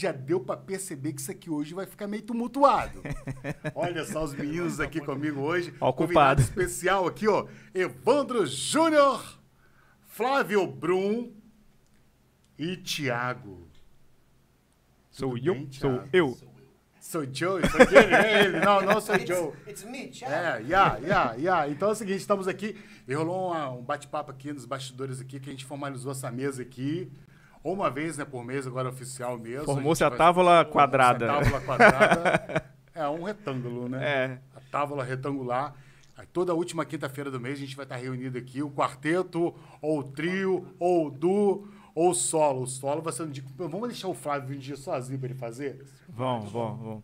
já deu pra perceber que isso aqui hoje vai ficar meio tumultuado. Olha só os meninos aqui comigo hoje. Ó o Convidado culpado. especial aqui, ó. Evandro Júnior, Flávio Brum e Tiago. Sou eu, bem, sou eu. Sou Joe, sou ele, é ele. Não, não sou Joe. It's me, Thiago. É, yeah, yeah, yeah. Então é o seguinte, estamos aqui. Rolou uma- um bate-papo aqui nos bastidores aqui, que a gente formalizou essa mesa aqui. Ou uma vez, né, por mês, agora oficial mesmo. Formou-se a vai- tábua quadrada. A tábua quadrada. é um retângulo, né? É. A tábua retangular. Aí toda última quinta-feira do mês a gente vai estar reunido aqui, o quarteto, ou o trio, ou o duo, ou o solo. O solo vai ser um dia. Vamos deixar o Flávio um dia sozinho para ele fazer? Vão, vão. vão.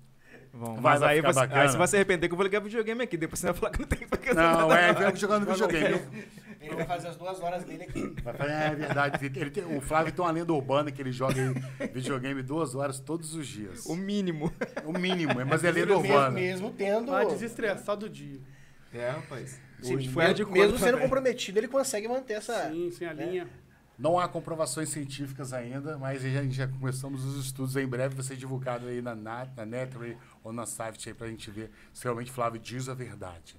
Vai, Mas vai aí você, aí você vai se arrepender que eu vou ligar videogame aqui. Depois você vai falar que não tem pra fazer Não, nada. é, vem jogando videogame. Ele vai fazer as duas horas dele aqui. Vai falar, É verdade. Ele tem- o Flávio tem uma lenda urbana que ele joga videogame duas horas todos os dias. O mínimo. O mínimo, mas é lenda mesmo, urbana. mesmo tendo. Vai desestressar do dia. É, rapaz. Sim, foi a de mesmo conta sendo também. comprometido, ele consegue manter essa. Sim, sem a linha. Não há comprovações científicas ainda, mas a gente já começamos os estudos. Em breve vai ser divulgado aí na, Nat, na Netray ou na Safety aí pra gente ver se realmente Flávio diz a verdade.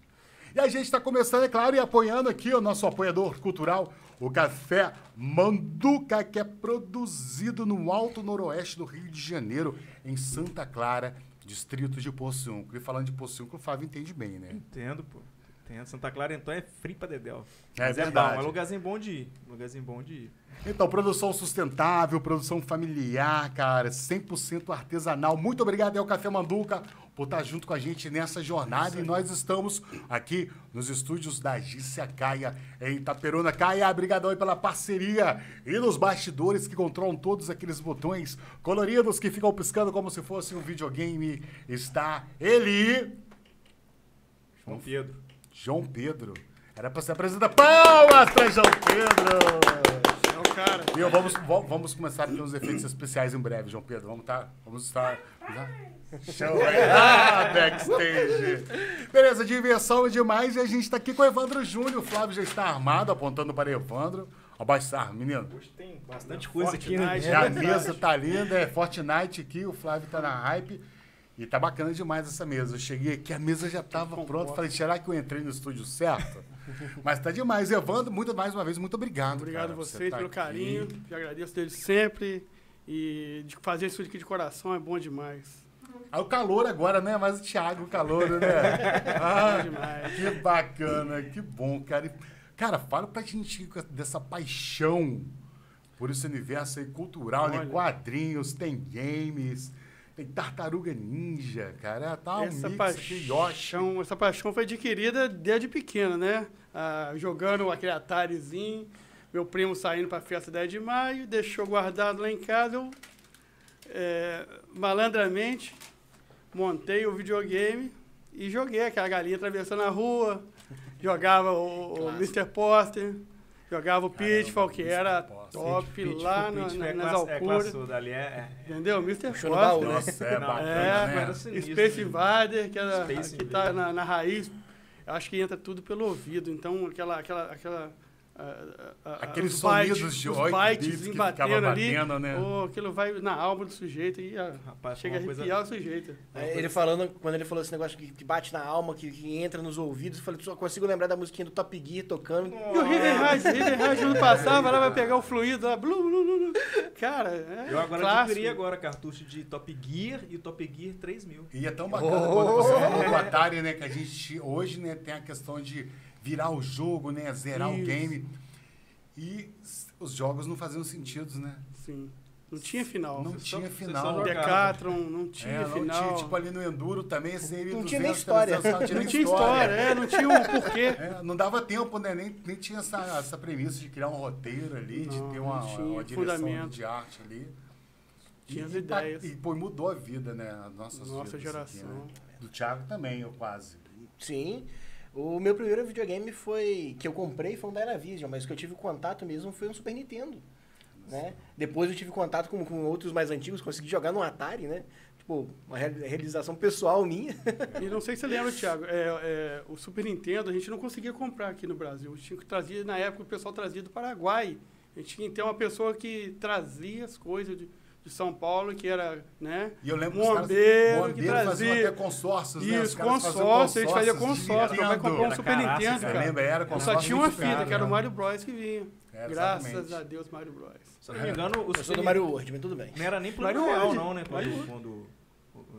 E a gente está começando, é claro, e apoiando aqui o nosso apoiador cultural, o Café Manduca, que é produzido no Alto Noroeste do Rio de Janeiro, em Santa Clara, distrito de Poçunco. E falando de Poçunco, o Flávio entende bem, né? Entendo, pô. Entendo. Santa Clara, então, é free pra Dedéu. É Mas é verdade. bom, é lugarzinho bom de ir. Lugarzinho bom de ir. Então, produção sustentável, produção familiar, cara, 100% artesanal. Muito obrigado aí ao Café Manduca por estar junto com a gente nessa jornada. E nós estamos aqui nos estúdios da Gícia Caia, em Itaperuna. Caia, obrigadão aí pela parceria. E nos bastidores que controlam todos aqueles botões coloridos que ficam piscando como se fosse um videogame, está ele, João Pedro. João Pedro. Era para ser apresentado. Palmas para João Pedro! É o cara. E eu vamos, vamos começar ter uns efeitos especiais em breve, João Pedro. Vamos estar. vamos estar. Show aí lá, backstage. Beleza, diversão é demais. E a gente está aqui com o Evandro Júnior. O Flávio já está armado, apontando para Evandro. Abaixar, menino. Hoje tem bastante coisa aqui, né? Fortnite. E a mesa tá linda, é Fortnite aqui, o Flávio tá na hype. E tá bacana demais essa mesa. Eu cheguei aqui, a mesa já tava pronta. Falei, será que eu entrei no estúdio certo? Mas tá demais. Evandro, muito, mais uma vez, muito obrigado. Obrigado cara, a vocês tá pelo aqui. carinho. Eu agradeço deles sempre. E de fazer isso aqui de coração é bom demais. Ah, o calor agora, né? Mas o Thiago, o calor, né? Ah, demais. que bacana, que bom, cara. Cara, fala pra gente dessa paixão por esse universo aí cultural, né? Olha. Quadrinhos, tem games, tem tartaruga ninja, cara. Tá um essa mix paixão, essa paixão foi adquirida desde pequeno, né? Ah, jogando aquele Atarizinho, meu primo saindo para a festa 10 de maio, deixou guardado lá em casa, eu é, malandramente montei o videogame e joguei aquela galinha atravessando a rua, jogava o, o Mr. Poster, jogava o Pitfall, que era Top Pitch- lá pitch no- na- é nas É alturas. classudo ali, é... Entendeu? Mr. Baú, Foster. né? Nossa, é Não, bacana, É, né? sinistro. Space Invader, que, era, Space que tá na, na raiz, eu acho que entra tudo pelo ouvido. Então, aquela. aquela, aquela ah, ah, Aqueles os sonidos bytes- de os bytes que batendo ali, batendo, né? pô, aquilo vai na alma do sujeito e ah, Rapaz, chega a uma coisa- arrepiar o sujeito. É, Ele falando, quando ele falou esse negócio que, que bate na alma, que, que entra nos ouvidos, eu falei, só consigo lembrar da musiquinha do Top Gear tocando. E o River Rise, River Rise quando passava, lá vai pegar o fluido lá, blu, blu, blu, blu. Cara, é Eu agora clássico. adquiri agora cartucho de Top Gear e Top Gear 3000. E é tão bacana quando você falou do Atari, né? Que a gente hoje né, tem a questão de virar o jogo, né? Zerar o Isso. game. E os jogos não faziam sentido, né? Sim. Não tinha final. Não Você tinha só- final. você só jogava. Decathlon, não tinha É, não final. tinha, tipo ali no Enduro também, assim, Não 200, tinha nem história. 300, Não tinha história, é, não tinha um porquê. É, não dava tempo, né? Nem, nem tinha essa, essa premissa de criar um roteiro ali, de Não, ter uma, tinha uma direção fundamento. de arte ali. Tinha as e, tá- ideias. E, pô, mudou a vida, né? As nossas Nossa aqui, geração. né? Do Thiago também, eu quase. Sim. O meu primeiro videogame foi. que eu comprei foi um Dynavision, mas o que eu tive contato mesmo foi um Super Nintendo. Né? Depois eu tive contato com, com outros mais antigos, consegui jogar no Atari, né? Tipo, uma reali- realização pessoal minha. E não sei se você lembra, Thiago, é, é, o Super Nintendo a gente não conseguia comprar aqui no Brasil. Tinha que trazer, na época o pessoal trazia do Paraguai. A gente tinha que ter uma pessoa que trazia as coisas de, de São Paulo, que era, né? E eu lembro Bombeiro, que os que caras, faziam trazia. até consórcios, né? Os Isso, caras faziam consórcio, a gente fazia consórcio. Meu pai comprou um. Super Era Nintendo, lembro, cara. era Só consórcio tinha uma fita, caro, que era o né? Mario Bros que vinha. É, Graças a Deus, Mario Bros. Se eu não me engano, o Eu sou do Mario World, mas tudo bem. Não era nem plano Mario real, World. não, né? Mario Quando, World. quando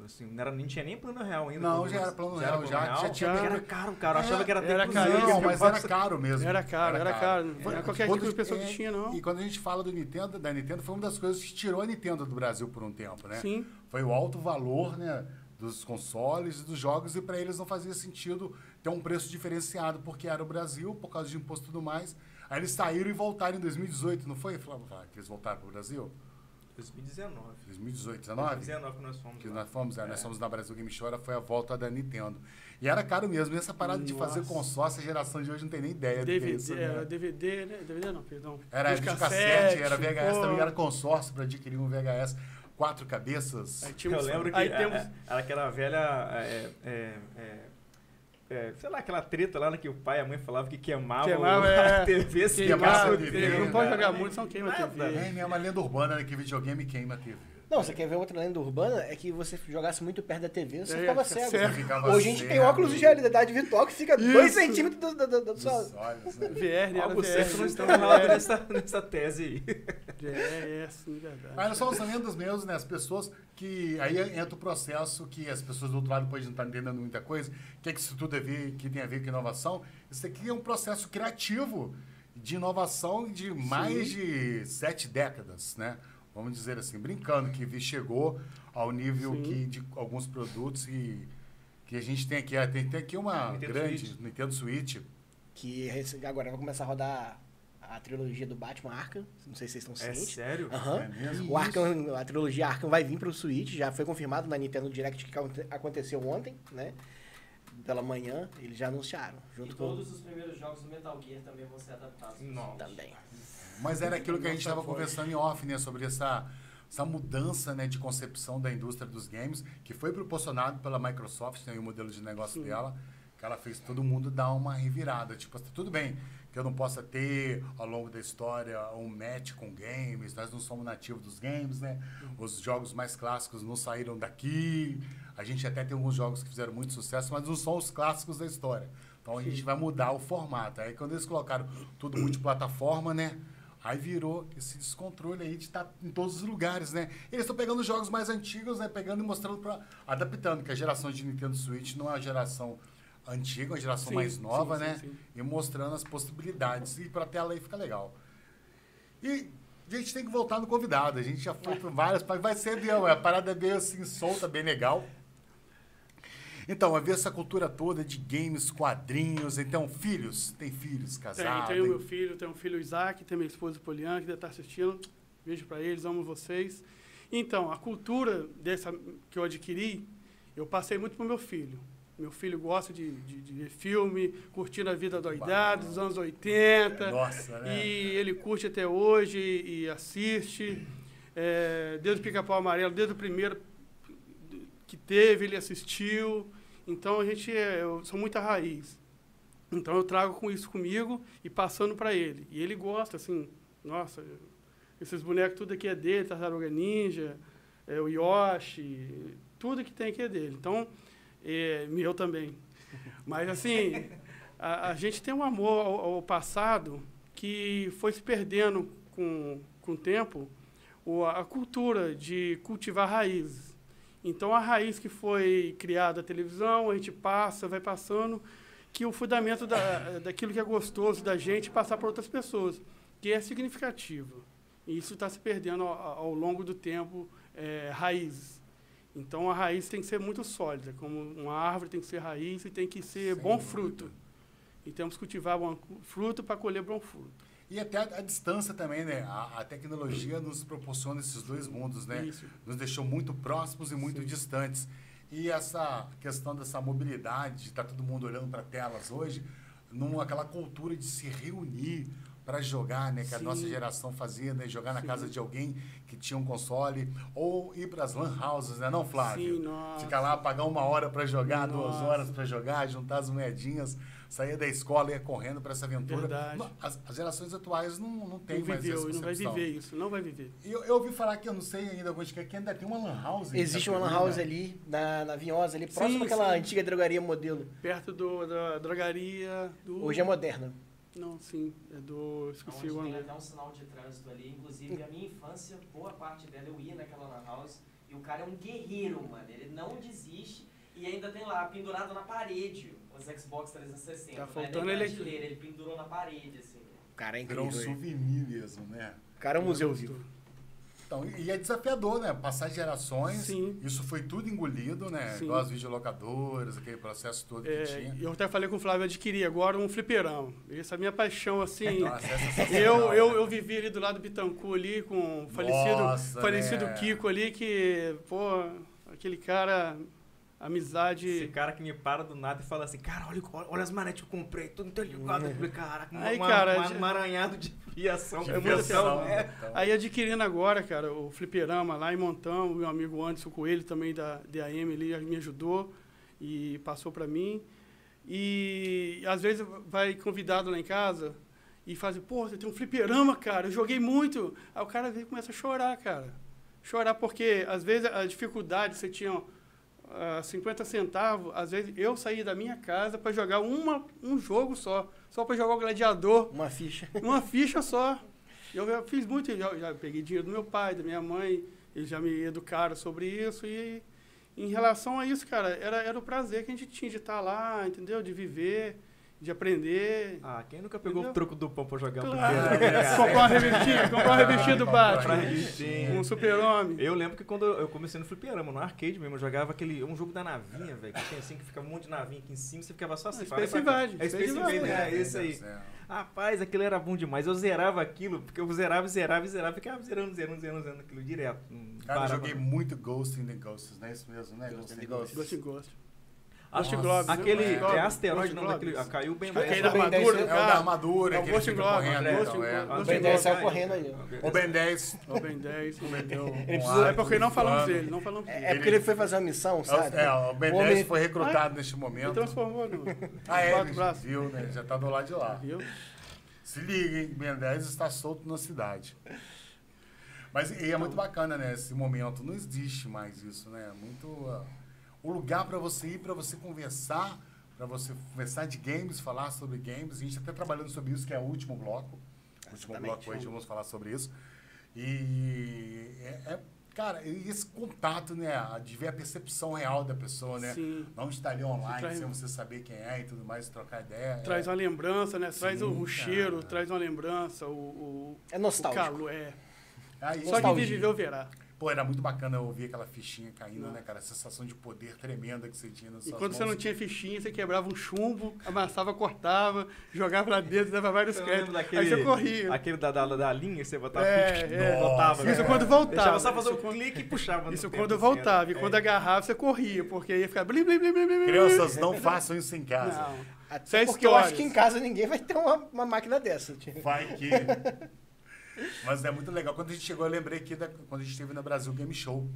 assim, não, era, nem tinha nem plano real ainda. Não, já era plano já real, já- já tinha meio- Era caro, cara. Eu achava que era até Era caríssimo. Não, mas era caro mesmo. Era caro, era caro. Não era qualquer tipo de pessoa é, que tinha, não. E quando a gente fala do Nintendo, da Nintendo, foi uma das coisas que tirou a Nintendo do Brasil por um tempo, né? Sim. Foi o alto valor, né? Dos consoles e dos jogos, e para eles não fazia sentido ter um preço diferenciado, porque era o Brasil, por causa de imposto e tudo mais. Aí eles saíram e voltaram em 2018, não foi, Flávio? Que eles voltaram para o Brasil? 2019. 2018, 19? 2019 que nós fomos. que lá. nós fomos, é, nós fomos na Brasil Game Show, era- foi a volta da Nintendo. E era caro mesmo, e essa parada de fazer Nossa. consórcio, a geração de hoje não tem nem ideia do que é DVD, isso, era né? DVD, né? DVD não, perdão. Era Vídeo videocassete, era VHS, pô. também era consórcio para adquirir um VHS. Quatro cabeças. Aí tínhamos- Eu lembro que aí a- temos, a- era aquela velha. é, é, é, é, sei lá, aquela treta lá né, que o pai e a mãe falavam que queimava, Queimava, o- é. a TV, se Queimava queimava a TV, não pode né? jogar muito, senão queima a TV. É, minha uma lenda urbana né, que videogame queima a TV. Não, você quer ver outra lenda urbana? É que você jogasse muito perto da TV, você É, ficava fica cego. cego. Ficava Hoje a gente tem óculos de realidade virtual que fica Isso. 2 centímetros do, do, do, do Dos sua... olhos, né? VR, né? Algo certo não está errado é, nessa, nessa tese aí. É, é, sim, verdade. Mas são os lendas mesmo, né? As pessoas que. Aí entra o processo que as pessoas do outro lado podem não estar entendendo muita coisa. O que, é que isso tudo a ver, que tem a ver com inovação? Isso aqui é um processo criativo de inovação de mais de sete décadas, né? Vamos dizer assim, brincando, que chegou ao nível Sim. que de alguns produtos e que a gente tem aqui. ah, Tem, tem aqui uma Nintendo grande Switch. Nintendo Switch. Que agora vai começar a rodar a trilogia do Batman Arkham. Não sei se vocês estão É cientes. sério? Aham. É mesmo? O Arkham, a trilogia Arkham vai vir pro Switch, já foi confirmado na Nintendo Direct que aconte- aconteceu ontem, né? Pela manhã, eles já anunciaram. E Junto com todos os primeiros jogos do Metal Gear também vão ser adaptados. Nossa. também. Mas era aquilo que a gente estava conversando em off, né? Sobre essa, essa mudança né, de concepção da indústria dos games, que foi proporcionado pela Microsoft, né, e o modelo de negócio Sim. dela, que ela fez todo mundo dar uma revirada. Tipo, tudo bem que eu não possa ter, ao longo da história, um match com games, nós não somos nativos dos games, né? Os jogos mais clássicos não saíram daqui. A gente até tem alguns jogos que fizeram muito sucesso, mas não são os clássicos da história. Então a gente vai mudar o formato. Aí quando eles colocaram tudo multiplataforma, né? Aí virou esse descontrole aí de estar em todos os lugares, né? Eles estão pegando os jogos mais antigos, né? Pegando e mostrando para adaptando, que a geração de Nintendo Switch não é uma geração antiga, é uma geração Sim, mais nova, sim, né? sim. E mostrando as possibilidades. E para tela aí fica legal. E a gente tem que voltar no convidado. A gente já foi por várias, vai ser mesmo. A parada é bem assim, solta, bem legal. Então, vai ver essa cultura toda de games, quadrinhos. Então, filhos, tem filhos, Tem, casados. tem o meu filho, tem o filho Isaac, tem minha esposa Poliana, que deve estar assistindo. Beijo para eles, amo vocês. Então, a cultura dessa que eu adquiri, eu passei muito pro meu filho. Meu filho gosta de, de, de ver filme, curtindo a vida doidada dos anos 80. Nossa, né? E ele curte até hoje e assiste. É, desde o Pica-Pau Amarelo, desde o primeiro que teve, ele assistiu. Então a gente é, eu sou muita raiz. Então eu trago com isso comigo e passando para ele. E ele gosta, assim, nossa, esses bonecos, tudo aqui é dele, Tartaruga Ninja, é, o Yoshi, tudo que tem aqui é dele. Então, é, meu também. Mas assim, a, a gente tem um amor ao, ao passado que foi se perdendo com, com o tempo, o, a cultura de cultivar raízes. Então, a raiz que foi criada a televisão, a gente passa, vai passando, que o fundamento da, daquilo que é gostoso da gente passar para outras pessoas, que é significativo. E isso está se perdendo ao, ao longo do tempo, é, raízes. Então, a raiz tem que ser muito sólida, como uma árvore tem que ser raiz e tem que ser Sem bom dúvida. fruto. E temos que cultivar bom fruto para colher bom fruto. E até a, a distância também, né? A, a tecnologia nos proporciona esses dois mundos, né? Isso. Nos deixou muito próximos e muito distantes. E essa questão dessa mobilidade, de estar todo mundo olhando para telas hoje, numa aquela cultura de se reunir pra jogar, né? Que a Sim. nossa geração fazia, né? Jogar na Sim. casa de alguém que tinha um console. Ou ir pras lan houses, né? Não, Flávio? Sim, nossa. Ficar lá, pagar uma hora pra jogar, duas Nossa. horas pra jogar, juntar as moedinhas, sair da escola e ia correndo pra essa aventura. Verdade. As, as gerações atuais não, não têm Não mais viveu, essa não vai concepção. viver isso, não vai viver. E Eu, eu ouvi falar que eu não sei ainda alguns que ainda tem uma lan house. Existe uma lan house né? ali, na, na Vinhosa, ali, próximo Sim, àquela sim. antiga drogaria modelo. Perto do, da drogaria do... Hoje é moderna. Não, sim, é do... Esqueci Onde o tem nome. até um sinal de trânsito ali. Inclusive, a minha infância, boa parte dela eu ia naquela lan house. E o cara é um guerreiro, mano. Ele não desiste. E ainda tem lá, pendurado na parede, os Xbox 360. Tá Não é faltando nem ele aqui. ele pendurou na parede, assim. O cara é Virou um incrível. hein? souvenir mesmo, né? O cara é um museu vivo. Então, e é desafiador, né? Passar gerações. Sim. Isso foi tudo engolido, né? Sim. Igual as videolocadoras, aquele processo todo que É, tinha. eu até falei com o Flávio, eu adquiri agora um fliperão. Essa é a minha paixão, assim. Nossa, é sensacional, Eu, eu, né? eu vivi ali do lado do Bitancu ali, com o falecido, Nossa, falecido né? Kiko ali, que, pô, aquele cara, amizade. Esse cara que me para do nada e fala assim, cara, olha, olha as manetes que eu comprei, tudo tá ligado. Eu falei, caraca, uma, Aí, uma- cara, uma- já- um emaranhado de fiação. De É versão, É. então. Aí adquirindo agora, cara, o fliperama lá em Montão, meu amigo Anderson Coelho também da DAM ali me ajudou e passou pra mim. E às vezes vai convidado lá em casa e faz, pô, você tem um fliperama, cara, eu joguei muito. Aí o cara vem e começa a chorar, cara. Chorar porque às vezes a dificuldade, você tinha ah, 50 centavos, às vezes eu saí da minha casa para jogar uma, um jogo só, só para jogar o gladiador Uma ficha. uma ficha só. Eu já fiz muito, já, já peguei dinheiro do meu pai, da minha mãe, eles já me educaram sobre isso. E em relação a isso, cara, era, era o prazer que a gente tinha de estar lá, entendeu? De viver, de aprender. Ah, quem nunca pegou Entendeu? o troco do pão pra jogar um Claro. fliperama, né, cara? comprar uma revistinha, comprar uma revistinha do Batman. Um super-homem. Eu lembro que quando eu comecei no fliperama, no arcade mesmo, eu jogava aquele, um jogo da navinha, velho, que tem assim, que ficava um monte de navinha aqui em cima, você ficava só assim. Ah, fala Space. Invaders, É Space Invaders, Invaders. é esse aí. Rapaz, aquilo era bom demais. Eu zerava aquilo, porque eu zerava, zerava, zerava, ficava zerando, zerando, zerando, zerando aquilo direto. Cara, eu joguei muito Ghost in the Ghosts, não é isso mesmo, né? Ghost in the Ghosts. Ghost in Ghost. Ah, nossa. Globes. Aquele é asteroide, não, daquele, ah, caiu bem Acho mais. é da Aquele da Ben 10 armadura, é É o da armadura, É o ele Ghost. Ghost então, é. O Ben in 10 Globes. saiu correndo aí. O Ben 10 O Ben 10. cometeu É porque não falamos dele, não falamos dele. É porque ele foi fazer uma missão, sabe? É, o Ben O homem- 10 foi recrutado neste Ele momento. transformou no Ah, é, ele viu, né? Já tá do lado de lá. Viu? Se liga, hein? Ben 10 está solto na cidade. Mas e é muito bacana, né? Esse momento. Não existe mais isso, né? Muito. ah, o lugar para você ir, para você conversar, para você conversar de games, falar sobre games. A gente está até trabalhando sobre isso, que é o último bloco. O último bloco hoje vamos falar sobre isso. E é, é- cara, esse contato, né? De ver a percepção real da pessoa, né? Sim. Não estar ali online Traz- sem você saber quem é e tudo mais, trocar ideia. Traz é, uma lembrança, né? Traz o, Sim, o cheiro, cara. traz uma lembrança, o, o, É o nostálgico. calor. É. Aí, Só quem viveu verá. Pô, era muito bacana eu ouvir aquela fichinha caindo, Não. né, cara? A sensação de poder tremenda que você tinha nas E quando você mãos. não tinha fichinha, você quebrava um chumbo, amassava, cortava, jogava pra dentro, dava vários créditos. lembro Aí você corria. Aquele da, da, da linha, você botava É, ficha, é. botava. Isso né? quando voltava. Deixava só fazer Isso um clique e puxava. Isso tempo, quando assim, voltava. E era- quando é. agarrava, você corria, porque ia ficar blim, blim, blim, blim, blim. Crianças, não façam isso em casa. Não. Até é porque eu acho histórias. que em casa ninguém vai ter uma, uma máquina dessa. tipo. Vai que. Mas é muito legal. Quando a gente chegou, eu lembrei aqui da, quando a gente esteve no Brasil Game Show.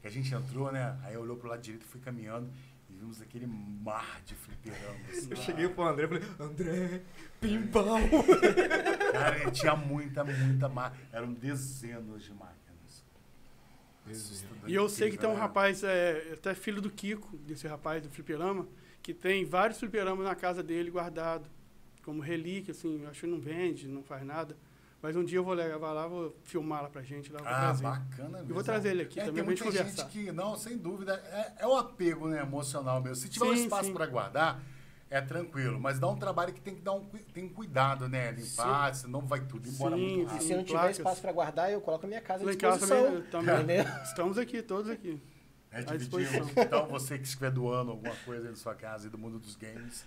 Que a gente entrou, né? Aí olhou pro lado direito, fui caminhando e vimos aquele mar de fliperamas. Eu cheguei pro André e falei, André, pimbal. Cara, ele tinha muita, muita máquina. Eram dezenas de máquinas. E eu sei que tem um rapaz, é, até filho do Kiko, desse rapaz do fliperama, que tem vários fliperamas na casa dele guardado, como relíquia, assim, acho que não vende, não faz nada. Mas um dia eu vou levar lá, vou filmar lá pra gente, lá vou Ah, trazer. bacana mesmo. Eu vou trazer ele aqui É, também tem pra gente muita gente conversar. que, não, sem dúvida, é, é o apego né, emocional mesmo. Se tiver um Sim, espaço sim. para guardar, é tranquilo. Mas dá um trabalho que tem que dar um, tem cuidado, né? Limpar, senão vai tudo embora Sim, muito E rápido. se eu não tiver placas. espaço pra guardar, eu coloco a minha casa à disposição. também, também. Estamos aqui, todos aqui. É, disposição. Então, você que estiver doando alguma coisa aí na sua casa e do mundo dos games,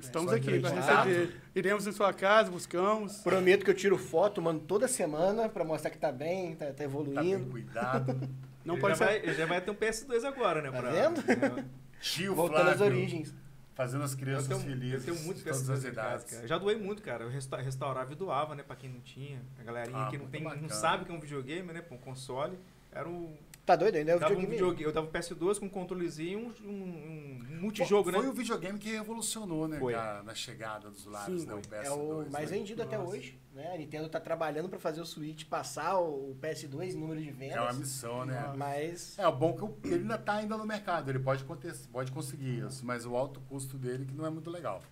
Estamos aqui para receber. Iremos em sua casa, buscamos. Prometo que eu tiro foto, mando toda semana pra mostrar que tá bem, tá, tá tá bem evoluindo. cuidado. Não ele pode já ser. vai, ele já vai ter um PS2 agora, né? Tá pra- vendo? É. Tio Voltando às Flávio. origens. Fazendo as Eu crianças tenho, eu felizes. tenho muito todas as casa, idades. cara. Eu já doei muito, cara. Eu resta restaurava e doava, né? Pra quem não tinha. A galerinha Ah, que não, muito tem, não sabe que é um videogame, né? Pra um console. Era um. Tá doido ainda? É o Dava um videogame. videogame, eu dava um PS2 com um controlezinho e um, um, um multijogo, Foi né? o videogame que revolucionou, né, Foi. cara, na chegada dos lares, Sim, né, o PS2. É o mais né? vendido até Nossa. hoje. Né? A Nintendo tá trabalhando pra fazer o Switch passar o PS2 em número de vendas. É uma missão, né? Mas. É, o bom é que ele ainda tá ainda no mercado, ele pode, acontecer, pode conseguir isso, mas o alto custo dele que não é muito legal,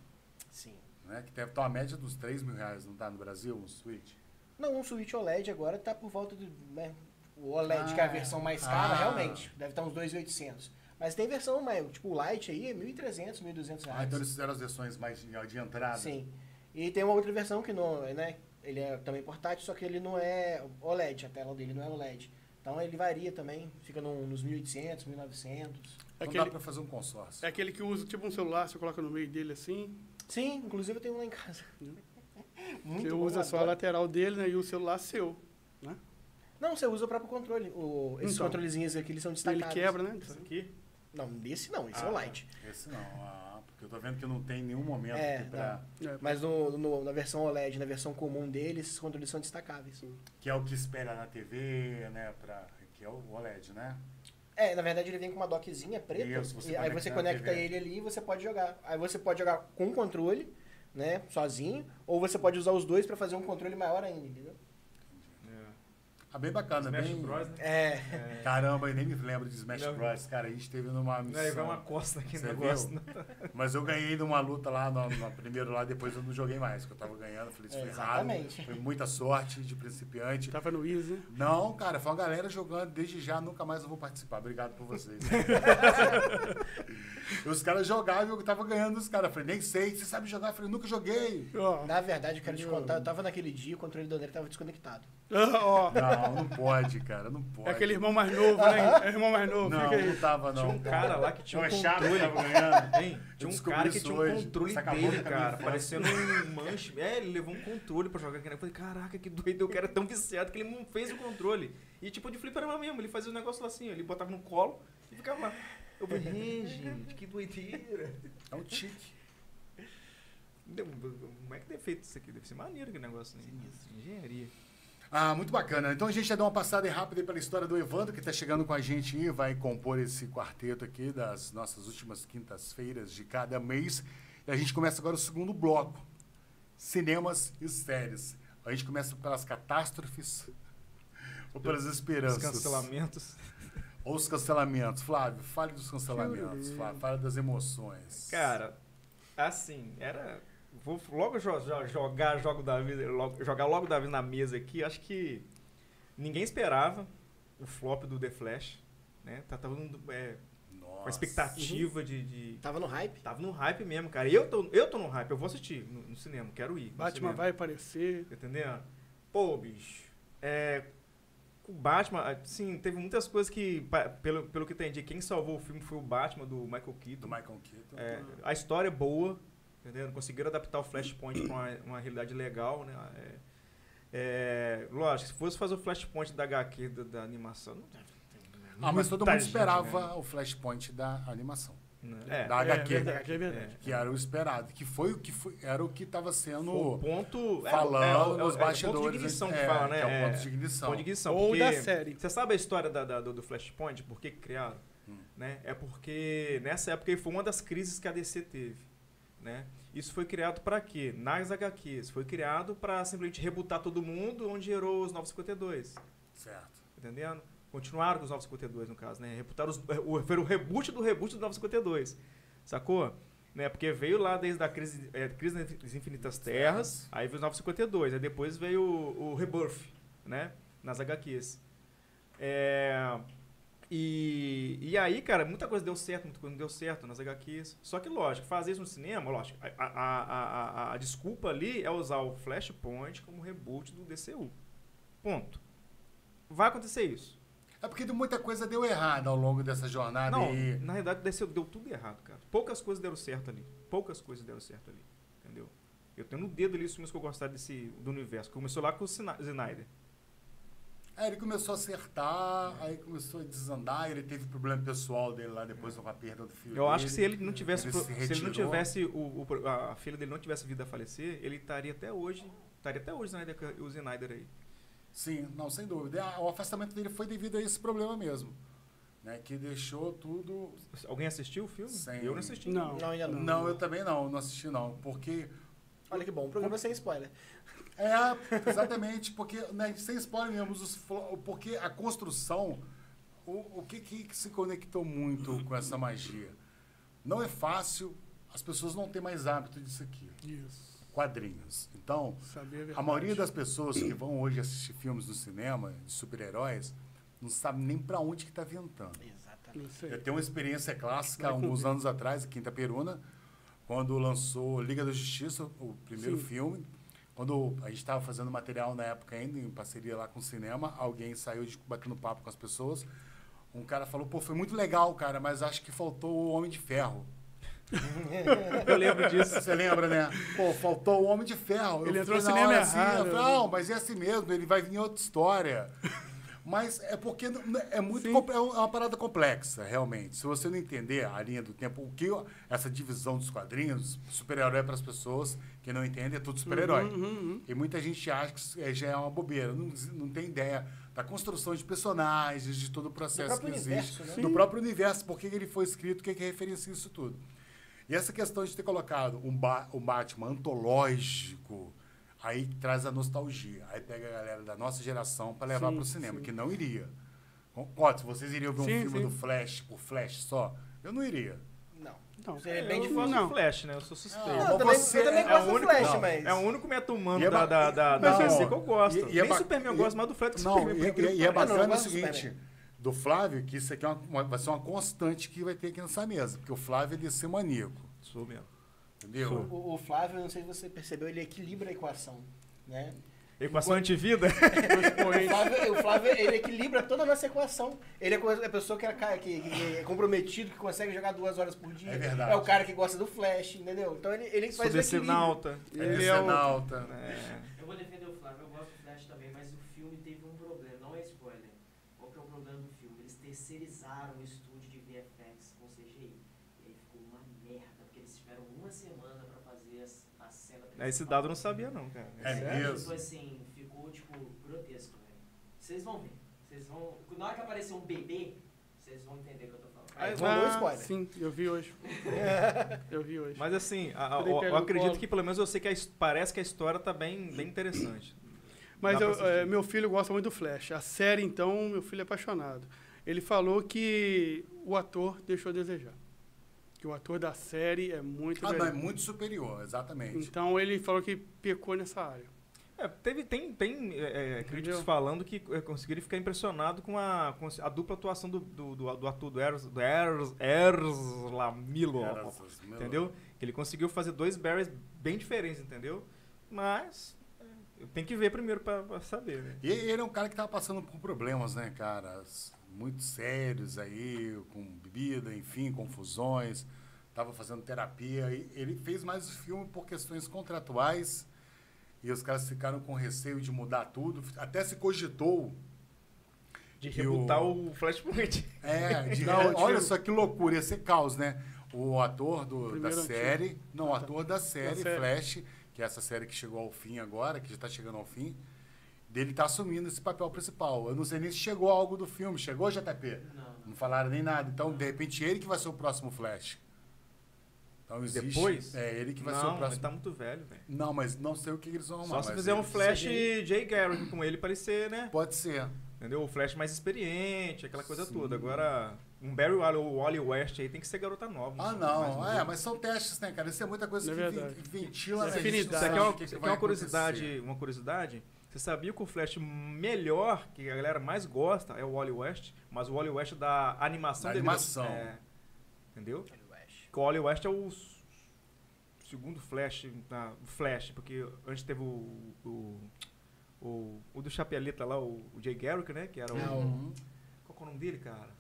Sim. né? Que deve estar uma média dos 3 mil reais, não tá no Brasil, um Switch? Não, um Switch OLED agora tá por volta do. Né? O OLED, que é a Ah, versão mais cara, ah. realmente. Deve estar uns 2.800. Mas tem versão mais. Tipo, o Lite aí é 1.300, 1.200 reais. Ah, então eles fizeram as versões mais de, entrada? Sim. E tem uma outra versão que não, né? Ele é também portátil, só que ele não é OLED, a tela dele não é OLED. Então ele varia também, fica no- nos 1.800, 1.900. É Então dá aquele, pra fazer um consórcio. é aquele que usa tipo um celular, você coloca no meio dele assim, Sim, inclusive eu tenho um lá em casa. Muito você bom, usa só a lateral dele né, e o celular seu. Não, você usa o próprio controle. O, esses Então. controlezinhos aqui, eles são Ele destacados. quebra, né? Isso aqui. Não, desse não, esse é Ah, o tá. Lite. Esse não, ah, porque eu tô vendo que não tem nenhum momento É, aqui pra... É, Mas no, no- na versão OLED, na versão comum dele, esses controles são destacáveis. Que é o que espelha na TV, né, pra... Que é o OLED, né? É, na verdade ele vem com uma dockzinha preta. Isso, você e aí conecta você conecta ele ali e você pode jogar. Aí você pode jogar com o controle, né, sozinho, ou você pode usar os dois pra fazer um controle maior ainda, entendeu? Ah, bem bacana, Smash bem... Bros, né? É. É. Caramba, eu nem me lembro de Smash Não. Bros. Cara, a gente teve numa Não, ele vai uma missão. costa aqui no negócio. né? Mas eu ganhei numa luta lá, no, no primeiro lá, depois eu não joguei mais, que eu tava ganhando. Falei, isso É, foi errado. exatamente. Foi muita sorte de principiante. Tava no Easy? Não, cara, foi uma galera jogando desde já, nunca mais eu vou participar. Obrigado por vocês. os caras jogavam eu tava ganhando os caras. Falei, nem sei, você sabe jogar? Eu falei, nunca joguei. Ó, Na verdade, eu quero te contar, eu tava naquele dia, o controle do André tava desconectado. ó, Não, não pode, cara, não pode. é aquele irmão mais novo, né? É o irmão mais novo, Não, não tava, não. Tinha um cara lá que tinha um Não, é que controle. tava ganhando. Hein? Tinha um cara que isso tinha um controle dele, cara. Parecendo um manche. É, ele levou um controle pra jogar. Eu falei, caraca, que doido. O cara é tão viciado que ele não fez o controle. E tipo, de fliperama mesmo. Ele fazia o negócio lá assim, ó, ele botava no colo e ficava lá. Eu falei, "Ih, gente, que doideira. É um tique. Como é que deve feito isso aqui? Deve ser maneiro aquele negócio. Né? Engenharia. Ah, muito bacana. Então a gente já deu uma passada rápida pela história do Evandro, que está chegando com a gente aí, vai compor esse quarteto aqui das nossas últimas quintas-feiras de cada mês. E a gente começa agora o segundo bloco: cinemas e séries. A gente começa pelas catástrofes ou pelas Os esperanças? cancelamentos. Ou os cancelamentos. Flávio, fale dos cancelamentos. Flávio, fale das emoções. Cara, assim, era. Vou logo jo- jo- jogar jogo da vida, logo- jogar logo da vida na mesa aqui. Acho que ninguém esperava o flop do The Flash, né? Tá todo mundo é, Nossa. com a expectativa de, de- Tava no hype. Tava no hype mesmo, cara. E eu tô, eu tô no hype, eu vou assistir no, no cinema, quero ir. Batman cinema. vai aparecer. Tá entendendo? Pô, bicho. É. O Batman, assim, teve muitas coisas que, pa- pelo, pelo que eu entendi, quem salvou o filme foi o Batman do Michael Keaton. Do Michael Keaton. É, a história é boa, entendeu? Conseguiram adaptar o Flashpoint para uma, uma realidade legal, né? É, é, lógico, se fosse fazer o Flashpoint da HQ, da, da animação... Não, Ah, mas todo mundo esperava o flashpoint da animação. né? É, Da é, HQ. verdade, é verdade. Que era o esperado. Que foi o que foi, era o que estava sendo o ponto... é, falando é, é, é, nos é, bastidores. O ponto de ignição que é, fala, né? É o É, ponto de ignição. ponto de ignição. Ou da série. Você sabe a história da, da- do, do Flashpoint? Por que que criaram? Hum. Né? É porque nessa época foi uma das crises que a DC teve. Né? Isso foi criado para quê? Nas HQs. Foi criado para simplesmente rebutar todo mundo, onde gerou os 952. Certo. Entendendo? Continuaram com os 952, no caso, né? Reputaram os, o, foi o reboot do reboot do 952. Sacou? Né? Porque veio lá desde a crise, é, crise das Infinitas Terras, aí veio os 952, aí depois veio o, o Rebirth, né? Nas HQs. É, e, e aí, cara, muita coisa deu certo, muita coisa não deu certo nas HQs. Só que, lógico, fazer isso no cinema, lógico, a, a, a, a, desculpa ali é usar o Flashpoint como reboot do DCU. Ponto. Vai acontecer isso. É porque muita coisa deu errada ao longo dessa jornada Não, aí. na realidade desse- deu tudo errado, cara. Poucas coisas deram certo ali. Poucas coisas deram certo ali. Entendeu? Eu tenho no dedo ali os filmes que eu gostava desse, do universo. Começou lá com o Snyder. Aí ele começou a acertar, aí começou a desandar, ele teve problema pessoal dele lá depois com a perda do filho Eu acho que dele. se ele não tivesse, Ele pro- se se, ele não tivesse o, o- a filha dele não tivesse vindo a falecer, ele estaria até hoje, estaria até hoje o Snyder, o aí. Sim, não, sem dúvida. O afastamento dele foi devido a esse problema mesmo. Né, que deixou tudo Alguém assistiu o filme? Sem- Eu não assisti. Não. Não, ainda não. Não, eu também não, não assisti não, porque Olha que bom, um programa sem spoiler. É exatamente porque né, sem spoiler mesmo, os porque a construção, o, o que, que se conectou muito com essa magia, não é fácil, as pessoas não têm mais hábito disso aqui, Isso. quadrinhos. Então, Saber a a maioria das pessoas que vão hoje assistir filmes no cinema de super-heróis não sabe nem para onde que está ventando. Exatamente. Eu tenho uma experiência clássica, Vai há com uns Deus. anos atrás, em Itaperuna, quando lançou Liga da Justiça, o primeiro Sim. filme. Quando a gente estava fazendo material na época ainda, em parceria lá com o cinema, alguém saiu de, batendo papo com as pessoas. Um cara falou, pô, foi muito legal, cara, mas acho que faltou o Homem de Ferro. Eu lembro disso. Você lembra, né? Pô, faltou o Homem de Ferro. Ele Eu entrou no cinema assim, errado. eu falei, não, mas é assim mesmo, ele vai vir em outra história. Mas é porque não- é muito Sim. é é uma parada complexa, realmente. Se você não entender a linha do tempo, o que essa divisão dos quadrinhos, super-herói para as pessoas que não entendem, é tudo super-herói. Uhum, uhum. E muita gente acha que isso é- já é uma bobeira, não, não tem ideia da construção de personagens, de todo o processo que existe, universo, né? do próprio universo, por que ele foi escrito, o que, que referencia isso tudo. E essa questão de ter colocado um, ba um Batman antológico, aí traz a nostalgia. Aí pega a galera da nossa geração para levar para o cinema, sim. que não iria. Concordo, se vocês iriam ver um Sim, filme sim. do Flash por Flash só, eu não iria. Não. Não. Seria Eu bem gosto Não. do Flash, né? Eu sou suspeito. Não, mas eu também, você eu também é gosto o do único- Flash, não, mas... É o único meta humano é da, ba- da, da, da Não, DC que eu gosto. e- e é Nem ba- Superman eu e- gosto mais do Flash que Não, Superman. e, e- e é. Eu bacana o seguinte, Superman. do Flávio, que isso aqui é uma, uma- vai ser uma constante que vai ter aqui nessa mesa, porque o Flávio é ser maníaco, Sou mesmo. Entendeu? O, o Flávio, não sei se você percebeu, ele equilibra a equação, né? Equação antivida? O Flávio, o Flávio, ele equilibra toda a nossa equação. Ele é é a pessoa que é, que- que é comprometido, que consegue jogar duas horas por dia. É verdade. É o cara que gosta do Flash, entendeu? Então ele, ele Sou faz o equilíbrio. decenalta. Ele é é o-. É. Eu vou defender o Flávio, eu gosto do Flash também, mas o filme teve um problema, não é spoiler. Qual que é o problema do filme? Eles terceirizaram o estúdio de VFX com CGI. E aí ficou uma merda, porque eles tiveram uma semana pra fazer as- a cena principal. Esse dado eu não sabia, não, cara. É Sério? mesmo? Tipo assim, ficou, tipo, grotesco, velho. Vocês vão ver. Vocês vão... Na hora que aparecer um bebê, vocês vão entender o que eu tô falando. Aí, Ah, spoiler. Sim, eu vi hoje. eu vi hoje. Mas assim, a- a- eu, eu acredito colo. que pelo menos eu sei que a parece que a história tá bem, bem interessante. Mas eu- é, meu filho gosta muito do Flash. A série, então, meu filho é apaixonado. Ele falou que o ator deixou a desejar. Que o ator da série é muito Ah, não, é muito superior, exatamente. Então ele falou que pecou nessa área. É, teve, tem tem é, é, críticos falando que é, conseguiram ficar impressionado com a, com a dupla atuação do, do, do, do ator do Ers, do essas- meu- entendeu? Que ele conseguiu fazer dois Barrys bem diferentes, entendeu? Mas é, tem que ver primeiro pra saber, né? E ele é um cara que tava passando por problemas, né, cara? Muito sérios aí, com bebida, enfim, confusões. Tava fazendo terapia. E ele fez mais o filme por questões contratuais. E os caras ficaram com receio de mudar tudo. Até se cogitou. De rebutar o Flashpoint. É, de- Não, eu olha só que loucura, ia ser caos, né? O ator do, da série. Não, o ator da série, série. Flash, que é essa série que chegou ao fim agora, que já está chegando ao fim, dele tá assumindo esse papel principal. Eu não sei nem se chegou algo do filme. Chegou, JP? Não. Não falaram nem nada. Então, de repente, ele que vai ser o próximo Flash. Então, existe, Depois? É, ele que vai ser o Não, ele próximo. tá muito velho, velho. Não, mas não sei o que eles vão arrumar. Só se fizer um Flash Jay Garrick com ele parecer, né? Pode ser. Entendeu? O Flash mais experiente, aquela coisa Sim. toda. Agora, um Barry Wally West aí tem que ser garota nova. Ah, não. É, mas são testes, né, cara? Isso é muita coisa É que verdade. ven- ventila, né? É não afinidade. Isso aqui é uma, que que é uma curiosidade, acontecer. uma curiosidade. Você sabia que o Flash melhor, que a galera mais gosta, é o Wally West, mas o Wally West da animação Da dele- animação. é, entendeu? Que o Wally West é o segundo Flash, o Flash, porque antes teve o, o, o, o do Chapeleta lá, o, o Jay Garrick, né? Que era o. É, o- Uhum. Qual que é o nome dele, cara?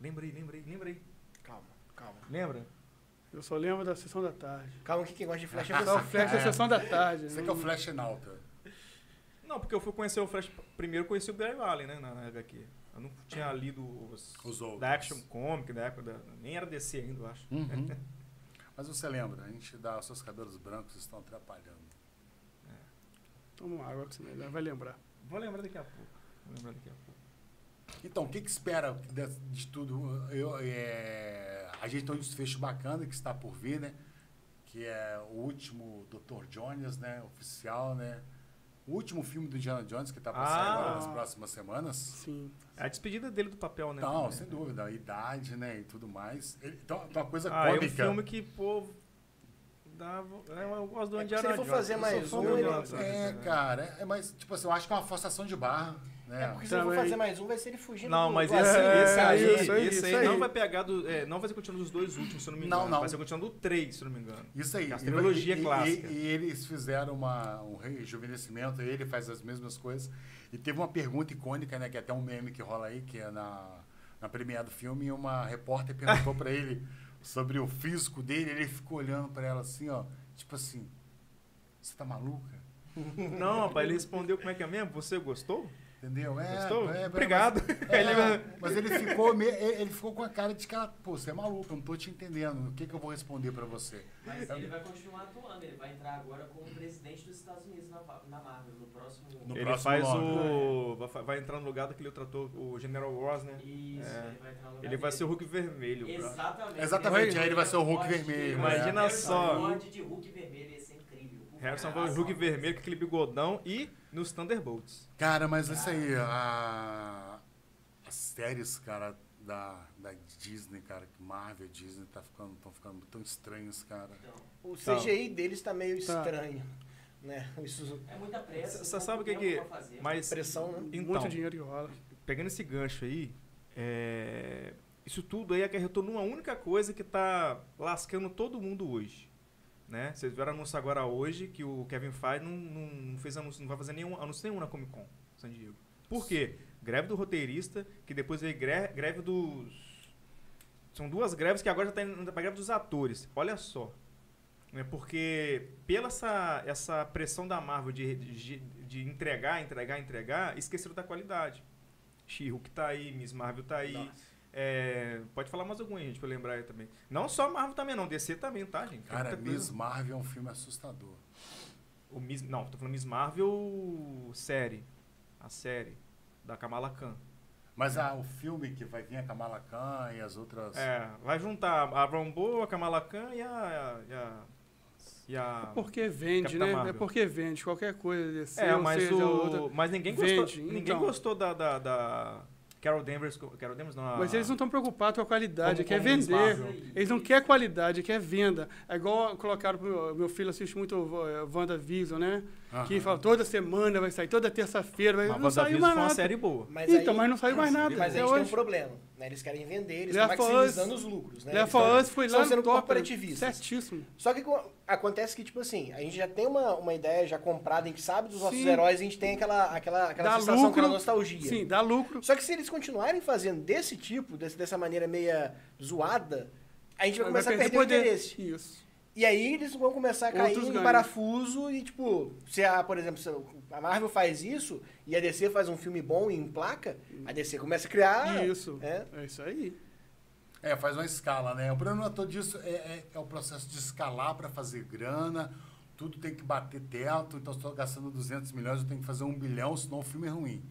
Lembrei, lembrei, lembrei. Calma, calma. Lembra? Eu só lembro da sessão da tarde. Calma que quem gosta de Flash é Só o. Flash da É. sessão da tarde. Você que é o Flash em alta. Não, porque eu fui conhecer o Flash primeiro, eu conheci o Barry Allen, né, na na HQ. Eu não tinha lido os, Os outros. da Action Comic, da época da, nem era DC ainda, eu acho. Uhum. Mas você lembra, a gente dá os seus cabelos brancos estão atrapalhando. Toma uma água pra você vai lembrar. Vou lembrar daqui a pouco. Vou lembrar daqui a pouco. Então, o que, que espera de, de tudo? Eu, é, a gente tem um desfecho bacana que está por vir, né? Que é o último Dr. Jones, né? Oficial, né? O último filme do Indiana Jones que está para sair Ah. agora nas próximas semanas. Sim. É a despedida dele do papel, né? Não, sem dúvida. A idade, né? E tudo mais. Ele, então, uma coisa Ah, é um cômica. filme que, pô, dava... é, Eu gosto do É, Indiana se ele for Jones. fazer mais um, ele- Indiana Jones, É, cara. É, mas, tipo assim, eu acho que é uma forçação de barra. Né? É porque se ele for Também. fazer mais um, vai ser ele fugindo Não, mas do esse, é, esse aí, isso aí, esse isso aí aí. não vai pegar do. é, não vai ser continuando dos dois últimos, se eu não me Não, engano. não. Vai ser continuando do três, se eu não me engano. Isso aí. A E- trilogia e, e- clássica. E, eles fizeram uma, um rejuvenescimento, ele faz as mesmas coisas. E teve uma pergunta icônica, né? Que é até um meme que rola aí, que é na, na premiere do filme, e uma repórter perguntou pra ele sobre o físico dele, ele ficou olhando pra ela assim, ó, tipo assim, você tá maluca? Não, rapaz, ele respondeu como é que é mesmo? Você gostou? Entendeu? É, Gostou? é, é, Obrigado. Mas, é, mas ele ficou, me- ele ficou com a cara de que ela, pô, você é maluco, eu não tô te entendendo. O que, que eu vou responder pra você? Mas ele vai continuar atuando, ele vai entrar agora como presidente dos Estados Unidos na, na Marvel, no próximo. No ele próximo faz nome. o. Vai, vai entrar no lugar daquele trator, o General Ross, né? Isso, É. ele vai entrar no lugar Ele vai ser o Hulk vermelho, bro. Exatamente. Exatamente, aí ele vai ser o Hulk vermelho, né? Imagina só. Ford de Hulk vermelho, ia ser incrível. Harrison vai o Hulk vermelho com aquele bigodão e nos Thunderbolts. Cara, mas isso aí, a, as séries, cara, da, da Disney, cara, que Marvel, Disney, tá ficando, tão ficando tão estranhos, cara. Então, O CGI deles tá meio Tá. estranho. Né? Isso, é muita pressa. Você pouco sabe o que que- fazer. Mas, pressão, né? então, Muito dinheiro que rola. pegando esse gancho aí, é, isso tudo aí acarretou numa única coisa que tá lascando todo mundo hoje. Né? Vocês viram anúncio agora hoje que o Kevin Feige não, não, fez anúncio, não vai fazer nenhum anúncio nenhum na Comic Con, San Diego. Por quê? Greve do roteirista, que depois veio gre- greve dos. São duas greves que agora já tá indo pra greve dos atores. Olha só. Né? Porque pela essa, essa pressão da Marvel de, de, de entregar, entregar, entregar, esqueceram da qualidade. She-Hulk tá aí, Miss Marvel tá aí. É, pode falar mais algum aí, gente, pra eu lembrar aí também. Não só Marvel também, não. DC também, tá, gente? Tem Cara. Miss Marvel é um filme assustador. O Miss, não, tô falando Miss Marvel série. A série. Da Kamala Khan. Mas ah, o filme que vai vir a Kamala Khan e as outras... É, vai juntar a Rambo, a Kamala Khan e a. E a, e a Porque vende, Capitã né? Marvel. É porque vende. Qualquer coisa desse, é, mas, seja, o, outra. mas ninguém gostou. Vende, ninguém então. gostou da, da, da Carol Danvers. Carol Danvers não. a- Mas eles não estão preocupados com a qualidade, Como- quer como vender. Marvel. Eles não querem qualidade, quer venda. É igual colocaram pro meu, filho assiste muito uh, WandaVision, né? Que fala toda semana vai sair, toda terça-feira, vai Mas não saiu mais foi uma nada. série boa. Mas então, aí, mas não saiu mais nada. Mas a até gente tem um hoje. problema. Né? Eles querem vender, eles Left estão 4 maximizando os lucros. Né? Eles Left 4 estão- Us foi lá sendo no top. corporativistas. Certíssimo. Só que co- acontece que, tipo assim, a gente já tem uma, uma ideia já comprada, a gente sabe dos nossos Sim. heróis, a gente tem aquela, aquela, aquela Dá sensação, aquela lucro. nostalgia. Sim, dá lucro. Só que se eles continuarem fazendo desse tipo, desse- dessa maneira meia zoada, a gente vai começar a perder o interesse. Isso. E aí eles vão começar a cair Outros em ganhos. parafuso e, tipo, se a, por exemplo, se a Marvel faz isso e a DC faz um filme bom e emplaca, a DC começa a criar. Isso. É. É isso aí. É, faz uma escala, né? O problema todo disso é, é, é o processo de escalar para fazer grana, tudo tem que bater teto, então se estou gastando 200 milhões, eu tenho que fazer um bilhão, senão o filme é ruim.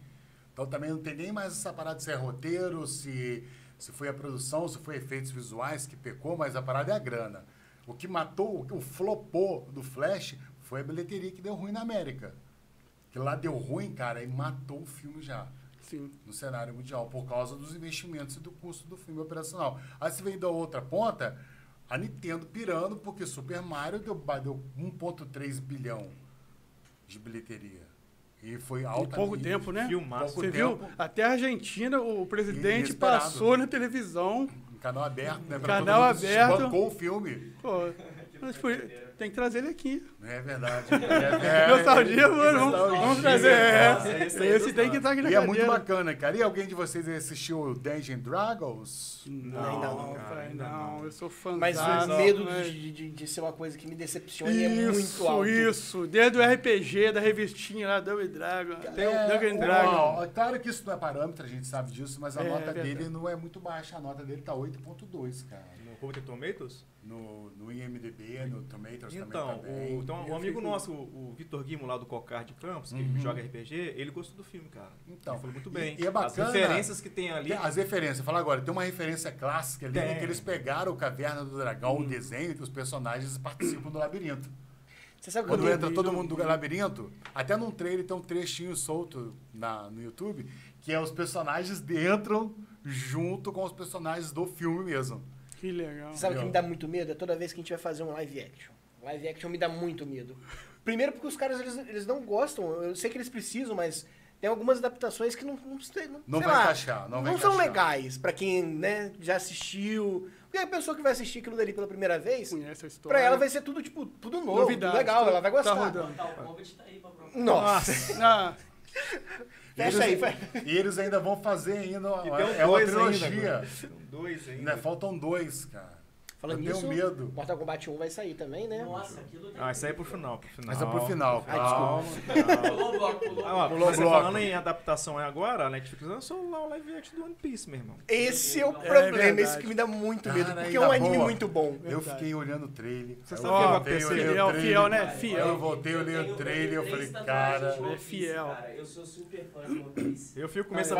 Então também não tem nem mais essa parada se é roteiro, se, se foi a produção, se foi efeitos visuais que pecou, mas a parada é a grana. O que matou, o que o flopou do Flash foi a bilheteria que deu ruim na América. Que lá deu ruim, cara, e matou o filme já Sim. no cenário mundial por causa dos investimentos e do custo do filme operacional. Aí você vem da outra ponta, a Nintendo pirando porque Super Mario deu, deu 1.3 bilhão de bilheteria. E foi Em alta pouco tempo, né? Filmaço. Pouco Você tempo. viu? Até a Argentina, o presidente passou na televisão. Canal aberto, né? pra Canal todo mundo assistir, aberto. Bancou o filme. Pô, mas foi- tem que trazer ele aqui. É verdade. É, é, Nostalgia, mano. Vamos, nostalgia. vamos trazer. É. Nossa, esse Esse, é tem que estar aqui na E é muito cadeira. bacana, cara. E alguém de vocês assistiu o Dungeon Dragons? Não, Ainda não, cara, ainda não. Eu sou fã. Mas o medo de, de, de ser uma coisa que me decepcione é muito Isso, alto. isso. Desde o RPG, da revistinha lá, Double Dragon. É, Dungeon ó, Dragon. claro que isso não é parâmetro, a gente sabe disso, mas a É, nota é dele não é muito baixa. A nota dele tá 8.2, cara. No Rotten Tomatoes? No, no IMDB, no Tomatoes Então, também tá o, então um Eu amigo fico- nosso, o, o Vitor Guimo lá do Cocar de Campos, que Uhum. joga RPG, ele gostou do filme, cara. Então, ele falou muito e- bem. e é bacana- As referências que tem ali. Tem As referências, fala agora, tem uma referência clássica ali, Tem. que eles pegaram o Caverna do Dragão, o desenho, que os personagens participam do labirinto. Você sabe Quando entra todo mundo do labirinto, até num trailer tem um trechinho solto na, no YouTube, que é os personagens entram junto com os personagens do filme mesmo. Que legal. Você sabe o que me dá muito medo? É toda vez que a gente vai fazer um live action. Live action me dá muito medo. Primeiro porque os caras, eles, eles não gostam. Eu sei que eles precisam, mas tem algumas adaptações que não... Não, não, Não sei vai lá, encaixar, não vai são encaixar. legais pra quem né, já assistiu. Porque a pessoa que vai assistir aquilo dali pela primeira vez, Conhece a história. pra ela vai ser tudo, tipo, tudo novo, Novidade, tudo legal. tá- Ela vai tá gostar. rodando. Tá aí pra provar. Nossa. Fecha aí, eles, vai. e eles ainda vão fazer ainda, E é uma ainda, trilogia. Tem um dois ainda. né? Faltam dois, cara. Falando Eu tenho nisso, medo. Mortal Kombat 1 vai sair também, né? Nossa, aquilo tem Ah, isso aí é pro final, pro final. Mas é pro final. Ai, calma. Pulou o bloco, pulou o Ah, Pulou você bloco. falando em adaptação agora, a Netflix lançou lá o live action do One Piece, meu irmão. Esse é o É problema, verdade. esse que me dá muito medo, Cara, porque é um anime boa. muito bom. Eu fiquei olhando o trailer. Você Eu sabe o que vai acontecer? Fiel, fiel, né? Fiel. Eu voltei, eu olhei o trailer, eu tenho falei, cara. É fiel. cara. Eu sou super fã de One Piece. Eu fico começando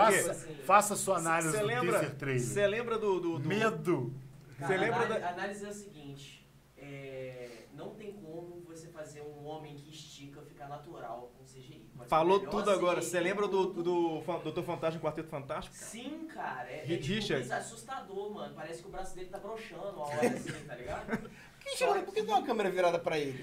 Faça, sua análise do teaser trailer. você lembra do- Medo. Cara, Você lembra a análise, da- análise é o seguinte: é, não tem como você fazer um homem que estica ficar natural com CGI. Falou tudo agora. Você lembra do, do, Fan- Doutor Fantástico Quarteto Fantástico? Sim, cara. É, é tipo, é assustador, mano. Parece que o braço dele tá broxando uma hora assim, tá ligado? Por que tem uma câmera virada pra ele?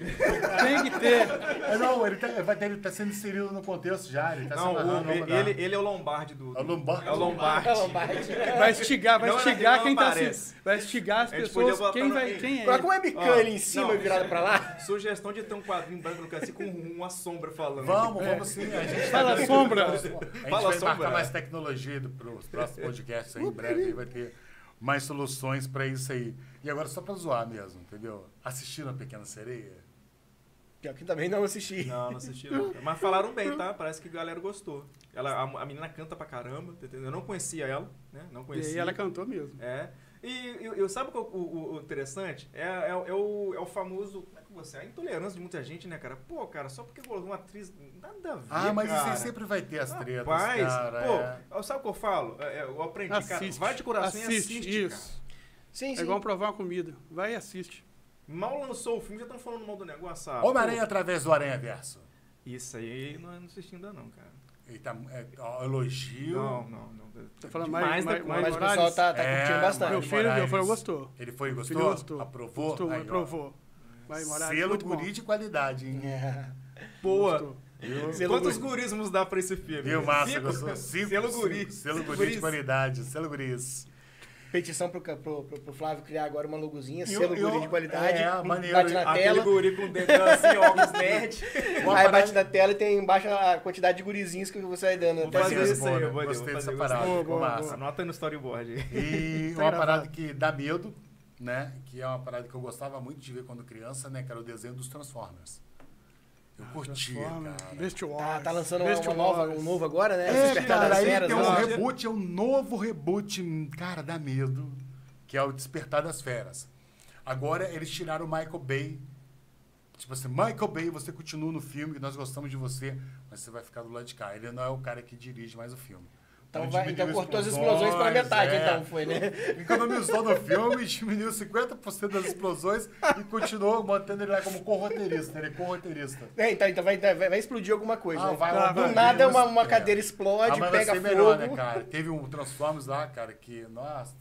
tem que ter. É, não, ele tá, vai ter, ele tá sendo inserido no contexto já. Ele tá Não, se o- dar. ele, ele é o Lombardi do... É o Lombardi. É o Lombardi. Ela bate. Vai estigar, vai estigar quem tá assim. Vai estigar as pessoas. Quem, vai, quem é? Coloca ele. uma webcam ali em cima não. e virada pra lá. Sugestão de ter um quadrinho branco no canto, assim, com uma sombra falando. Vamos, vamos sim. A gente Fala, tá- sombra. A gente Fala, vai sombra. marcar mais tecnologia para os próximos podcasts aí, em breve. Aí vai ter mais soluções para isso aí. E agora só para zoar mesmo, entendeu? Assistiram a Pequena Sereia? Pior que também não assisti. Não, não assisti não. Mas falaram bem, tá? Parece que a galera gostou. Ela, a, a menina canta pra caramba, tá entendendo? Eu não conhecia ela, né? Não E conhecia. aí ela cantou mesmo. É. E eu, eu- sabe o, o- o interessante? É, é, é o, é o famoso. Como é que você. A intolerância de muita gente, né, cara? Pô, cara, só porque uma atriz. Nada a ver. Ah, mas isso cara. aí sempre vai ter as tretas, Rapaz, cara. é. pô, sabe o que eu falo? É, é, eu aprendi, cara. Assiste. Vai de coração e assiste, assiste, isso. Sim, É sim. igual provar uma comida. Vai e assiste. Mal lançou o filme, já estão falando mal do negócio, sabe? Homem-Aranha através do Aranha Verso. Isso aí não, não assisti ainda não, cara. Ele tá, é, ó, elogio. Não, não, não. Tá falando mais- da mais- conta. Mas o pessoal tá, tá É, curtindo bastante. Meu filho, meu filho gostou. Ele foi Meu gostou? filho gostou. Aprovou? Gostou, Aí, ó. aprovou. Vai, Morales, Selo muito bom. guri de qualidade, hein? É. Boa. Gostou. Viu? Selo Quantos guri. guris vamos dar pra esse filme? Viu, massa? Cinco? Gostou? Cinco, Selo guri. Selo guri de guris. qualidade. Selo guris. Petição pro, pro, pro, pro Flávio criar agora uma logozinha, selo o- e guri o- de qualidade. é, maneiro, bate na tela. guri com dedão assim, óculos nerd. Aí bate na tela e tem embaixo a quantidade de gurizinhos que você vai dando. Vou Até fazer isso aí, eu vou- Gostei dessa parada, Boa, boa, massa. Anota aí no storyboard aí. E uma parada que dá medo, né? Que é uma parada que eu gostava muito de ver quando criança, né? Que era o desenho dos Transformers. Eu Transforma, cara. Beast Tá, Wars. tá lançando uma, uma nova, um novo agora, né? É, Despertar cara, das aí Feras, tem um né? reboot, é um novo reboot, cara, dá medo, que é o Despertar das Feras. Agora eles tiraram o Michael Bay. Tipo assim, Michael Bay, você continua no filme, nós gostamos de você, mas você vai ficar do lado de cá. Ele não é o cara que dirige mais o filme. Então, vai, então cortou as explosões pela metade, é. então, foi, né? Economizou no filme, diminuiu 50% das explosões e continuou mantendo ele lá como co-roteirista. Ele é co-roteirista. É, então, então vai, vai, vai explodir alguma coisa. Ah, né? vai, vai, Do nada uma, uma É. cadeira explode, Ah, pega ser fogo. melhor, né, cara? Teve um Transformers lá, cara, que, nossa.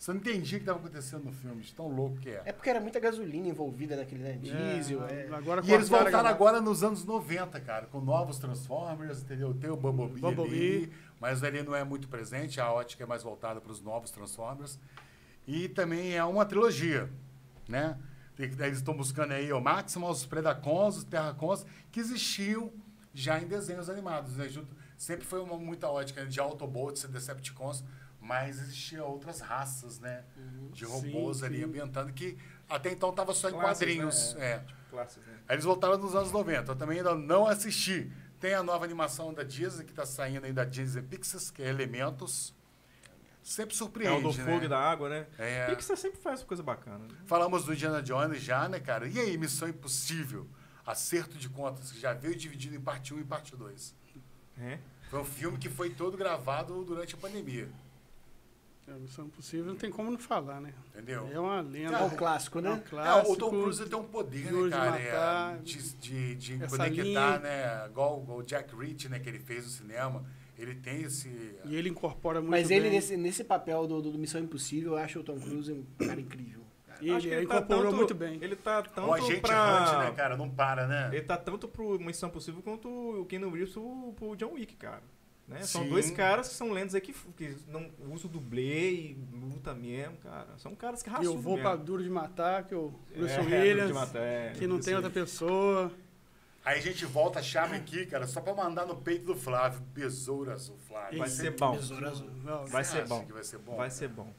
Você não entendia o que estava acontecendo no filme, de tão louco que é. É porque era muita gasolina envolvida naquele né? diesel. É, é. Agora E eles voltaram a- agora nos anos 90, cara, com novos Transformers, entendeu? Tem o Bumblebee, Bumblebee. ali, mas ele não é muito presente, a ótica é mais voltada para os novos Transformers. E também é uma trilogia, né? Eles estão buscando aí o Maximals, os Predacons, os Terracons, que existiam já em desenhos animados. Né? Sempre foi uma muita ótica de Autobots e Decepticons, mas existiam outras raças, né? De robôs Sim, ali sim. ambientando que até então estava só em Classes, quadrinhos. né? é. Classes, né? Aí eles voltaram nos anos 90. Eu também ainda não assisti. Tem a nova animação da Disney, que está saindo aí da Disney Pixar, que é Elementos. Sempre É surpreende, o do fogo né? e da água, né? É. Pixar sempre faz coisa bacana. né? Falamos do Indiana Jones já, né, cara? E aí, Missão Impossível? Acerto de contas, que já veio dividido em parte 1 e parte 2. É. Foi um filme que foi todo gravado durante a pandemia, É, Missão Impossível não tem como não falar, né? entendeu? É uma lenda. É o clássico, É um né? É, clássico. o Tom Cruise ele tem um poder, né, de cara? matar, é, de de, de essa conectar, linha. né? Igual, igual o Jack Reach, né, que ele fez no cinema. Ele tem esse... E ele incorpora muito Mas ele, bem. nesse, nesse papel do, do, Missão Impossível, eu acho o Tom Cruise um cara incrível. E Acho ele, que incorporou tanto- muito bem. Ele tá tanto o agente pra... Hunt, né, cara? Não para, né? Ele tá tanto pro Missão Possível quanto o Keanu Reeves pro, pro John Wick, cara. Né? São dois caras que são lendas aí que, que não usam dublê e luta mesmo, cara. São caras que E raçam eu vou pra Duro de Matar, que o Bruce é, Williams, de matar, é, que não tem outra pessoa. Aí a gente volta a chave aqui, cara, só pra mandar no peito do Flávio. Besouro azul, Flávio. Vai ser bom. Besouro azul. Não, Vai ser bom. vai ser bom? Vai ser bom.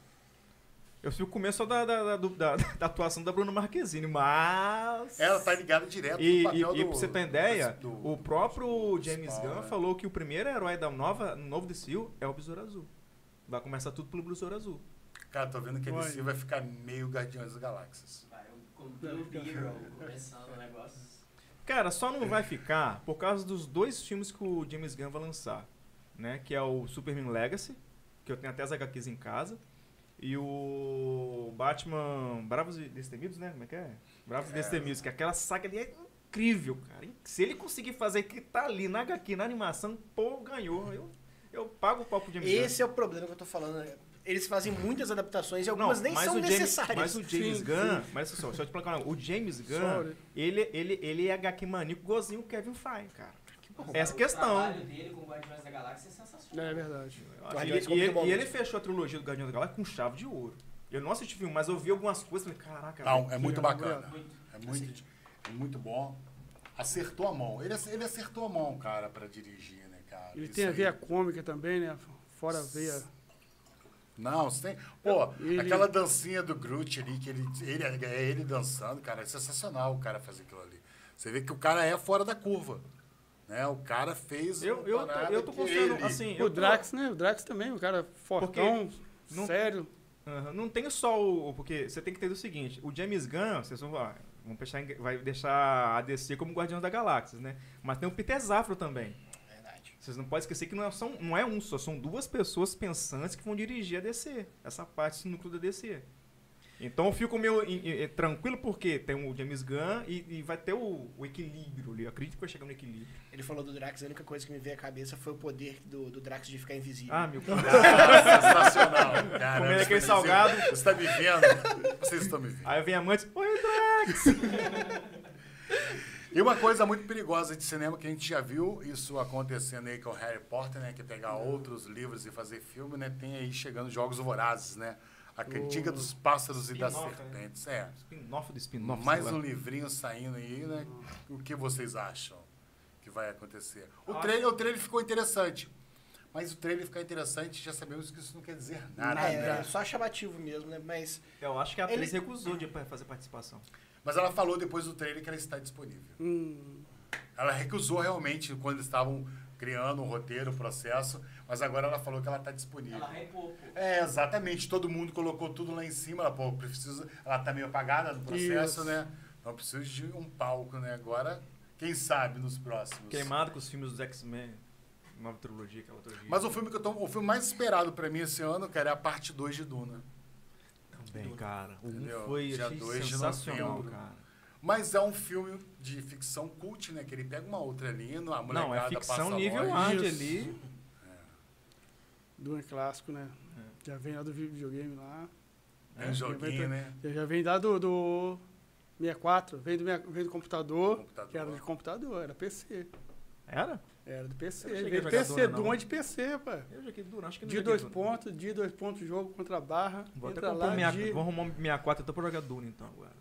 Eu fico com medo só da, da, da, da- da atuação da Bruna Marquezine, mas... Ela tá ligada direto E, no papel e, e do... pra você ter ideia, do- o próprio James Spawn, Gunn né? falou que o primeiro herói da nova, novo DCU é o Besouro Azul. Vai começar tudo pelo Besouro Azul. Cara, tô vendo que a Olha. DC vai ficar meio Guardiões das Galáxias. Vai, com o Blue Beetle começando o negócio. Cara, só não vai ficar por causa dos dois filmes que o James Gunn vai lançar. Né? Que é o Superman Legacy, que eu tenho até as HQs em casa. E o Batman Bravos e Destemidos, né? Como é que é? Bravos e Destemidos, que aquela saga ali é incrível, cara. Se ele conseguir fazer o que tá ali na HQ, na animação, pô, ganhou. Eu, eu pago o pau pro James Gunn. Esse é o problema que eu tô falando. né? Eles fazem muitas adaptações e algumas nem mas são James- necessárias. Mas o James Sim, Gunn, mas só, só te um negócio. O James Gunn, Sorry. ele, ele, ele é HQ maníaco igualzinho o Kevin Feige, cara. Essa O questão. trabalho dele com Guardiões da Galáxia é sensacional. É verdade. E, e ele, e ele fechou a trilogia do Guardiões da Galáxia com chave de ouro. Eu não assisti filme, mas eu vi algumas coisas e falei, caraca, Não, velho. é muito Obrigado, bacana. Muito. É muito, é muito bom. Acertou a mão. Ele, ele acertou a mão, cara, pra dirigir, né, cara? Ele Isso tem a aí. veia cômica também, né? Fora a veia. Não, você tem. Pô, Ele- aquela dancinha do Groot ali, que ele, ele é ele dançando, cara, é sensacional o cara fazer aquilo ali. Você vê que o cara é fora da curva. Né? O cara fez. Eu, eu, tô- eu tô confiando, ele- assim... O tô- Drax, né? O Drax também, o cara fortão, não- sério. Não tem só o. Porque você tem que entender o seguinte: o James Gunn, vocês vão falar, vão deixar, vai deixar a DC como Guardião da Galáxia, né? Mas tem o Peter Zafro também. Verdade. Vocês não podem esquecer que não é, são, não é um só, são duas pessoas pensantes que vão dirigir a DC, essa parte esse núcleo da DC. Então eu fico meio em- em- tranquilo porque tem o James Gunn e, e vai ter o, o equilíbrio ali. Eu acredito que vai chegar no equilíbrio. Ele falou do Drax, a única coisa que me veio à cabeça foi o poder do, do Drax de ficar invisível. Ah, meu Ah, sensacional. Comendo você aquele tá salgado. dizendo- Você está me vendo? Vocês estão me vendo. Aí vem a mãe e diz, Oi, Drax! E uma coisa muito perigosa de cinema que a gente já viu isso acontecendo aí com o Harry Potter, né? Que é pegar outros livros e fazer filme, né? Tem aí chegando Jogos Vorazes, né? A cantiga dos pássaros e das né? serpentes. É. Spin-off do spin-off. Mais um livrinho saindo aí, né? O que vocês acham que vai acontecer? O trailer, o trailer ficou interessante. Mas o trailer ficar interessante, já sabemos que isso não quer dizer nada, é, né? é só chamativo mesmo, né? Mas Eu acho que a Ele- atriz recusou de fazer participação. Mas ela falou depois do trailer que ela está disponível. Hum, Ela recusou realmente quando estavam criando o roteiro, o processo, mas agora ela falou que ela está disponível. Ela pô. É, exatamente. Todo mundo colocou tudo lá em cima. Ela, pô, precisa, ela tá meio apagada no processo, Isso. né? Então precisa de um palco, né? Agora, quem sabe nos próximos. Queimado com os filmes dos X-Men. Nova trilogia, aquela trilogia. Mas o filme que eu tô, o filme mais esperado pra mim esse ano, cara, é a parte 2 de Duna. Também, cara. O um foi Dia dois de sensacional, novembro. cara. Mas é um filme de ficção cult, né? Que ele pega uma outra linha, a molecada Não, é ficção passa nível hard ali. Do é clássico, né? É. Já vem lá do videogame lá. É um joguinho, né? Já vem lá do, do 64, vem do, meia- vem do computador, Computador. que era de computador, era PC. Era? Era do PC. Veio PC, não. Duma de PC, pá. Eu joguei Duna, acho que não De dois pontos, de dois pontos, jogo contra a barra. Vou até entra comprar lá, minha, de... vou arrumar minha 4 então pra jogar Duna então agora.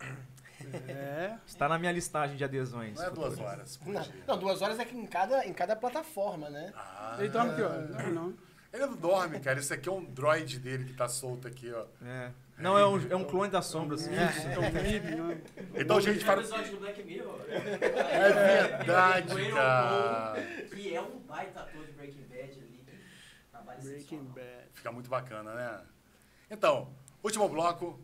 É. Está na minha listagem de adesões. Não é duas horas Não, não, duas horas é que em cada, em cada plataforma, né? Ah, Ele dorme que horas? Não, não. Ele não dorme, cara. Esse aqui é um droid dele que tá solto aqui, ó. É. Não, é um, é um clone da sombra. Assim. É Felipe, né? Então, gente, fala. episódio do Black Mirror. É verdade, cara. Que é um baita ator de Breaking Bad ali. que Trabalha Breaking. Bad. Fica muito bacana, né? Então, último bloco.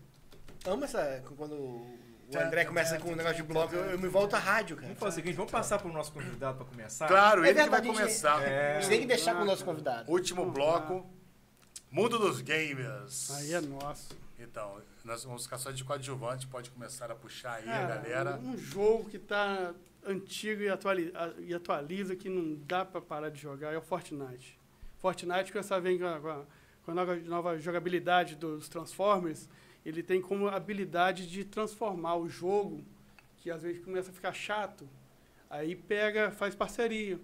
Amo essa. Quando o André começa com um negócio de bloco, eu, eu me volto à rádio, cara. Vamos fazer o seguinte, vamos passar pro nosso convidado para começar? Claro, É ele que vai verdade, a gente- começar. A gente tem que deixar com o nosso convidado. Último bloco. Mundo dos Gamers. Aí é nosso. Então, nós vamos ficar só de coadjuvante, pode começar a puxar aí a galera. Um jogo que tá antigo e, atuali- a- e atualiza, que não dá pra parar de jogar, é o Fortnite. Fortnite, com essa vem com a, com a- com a nova, nova jogabilidade dos Transformers, ele tem como habilidade de transformar o jogo, que às vezes começa a ficar chato, aí pega, faz parceria.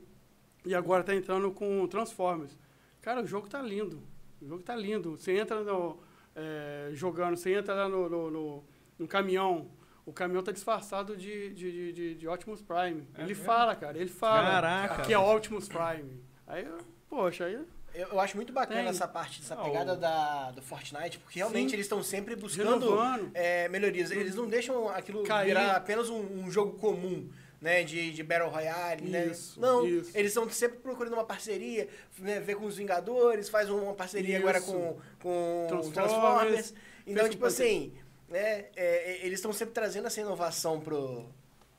E agora tá entrando com Transformers. Cara, o jogo tá lindo. O jogo tá lindo. Você entra no, é, jogando, você entra lá no, no, no- no caminhão, o caminhão tá disfarçado de, de, de, de- Optimus Prime. É ele mesmo? fala, cara, ele fala Caraca. que é Optimus Prime. Aí, poxa, aí Eu, eu acho muito bacana Tem. essa parte, essa Não, pegada o- da, do Fortnite, porque realmente Sim. eles estão sempre buscando é, melhorias. Eles não deixam aquilo Cair. virar apenas um, um jogo comum, né? De, de Battle Royale, né? Isso, Não, isso. eles estão sempre procurando uma parceria, né, ver com os Vingadores, faz uma parceria agora Isso. com, com Transformers, Transformers. Então, fez tipo assim, né, é, eles estão sempre trazendo essa inovação pro...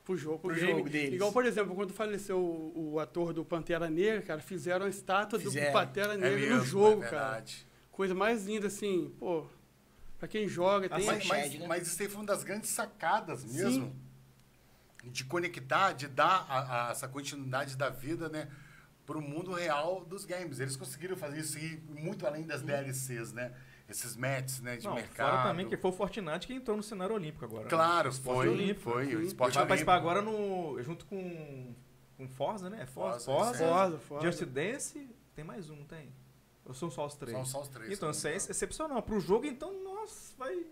pro jogo, pro, Pro game. jogo deles. Igual, por exemplo, quando faleceu o, o ator do Pantera Negra, cara, fizeram a estátua Fizeram. do Pantera É Negra mesmo, no jogo, é cara. Coisa mais linda, assim, pô, pra quem joga, tem... Mas- Mas, né? mas isso aí foi uma das grandes sacadas mesmo. Sim. De conectar, de dar a- a- essa continuidade da vida, né? Pro mundo real dos games. Eles conseguiram fazer isso e muito além das DLCs, né? Esses matches, né? De Não, mercado. fora também que foi o Fortnite que entrou no cenário olímpico agora. né? Claro, Esporte foi, olímpico. foi. O Sim. esporte Vai participar agora no, junto com, com Forza, né? É Forza, Forza, Forza. Forza, Forza. Just Dance, tem mais um, tem? Ou são só os três? São só os três. Então, se isso é excepcional. Pro jogo, então, nossa, vai,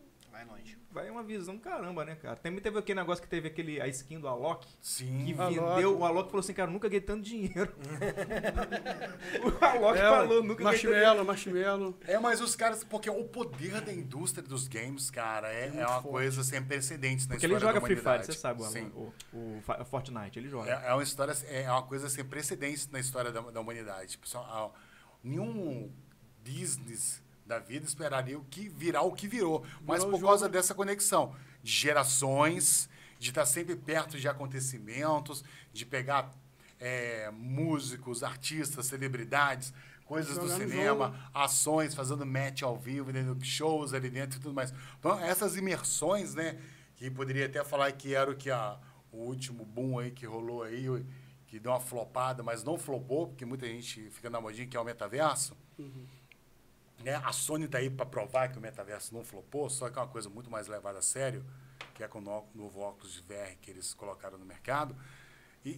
Vai longe. vai uma visão caramba, né, cara? Também teve aquele negócio que teve aquele, a skin do Alok, Sim. que Alok. vendeu, o Alok falou assim, cara, nunca ganhei tanto dinheiro. o Alok É, falou, nunca ganhei tanto Marshmallow, Marshmallow. É, mas os caras, porque o poder da indústria dos games, cara, é, é uma forte. coisa sem precedentes na Porque ele história joga da Free Fire, você sabe, o, Sim. o, o, Fa- Fortnite, ele joga. É, é uma história, é uma coisa sem precedentes na história da, da humanidade. Pessoal, ah, nenhum business da vida esperaria o que virar o que virou, mas Virou por o jogo. causa dessa conexão de gerações, de estar sempre perto de acontecimentos, de pegar é, músicos, artistas, celebridades, coisas do Jogar no cinema, jogo. ações, fazendo match ao vivo, dentro, shows ali dentro e tudo mais. Então, essas imersões, né, que poderia até falar que era o que a, o último boom aí que rolou aí, que deu uma flopada, mas não flopou, porque muita gente fica na modinha que é o metaverso. Né? A Sony tá aí para provar que o metaverso não flopou, só que é uma coisa muito mais levada a sério, que é com o no- novo óculos de VR que eles colocaram no mercado. E,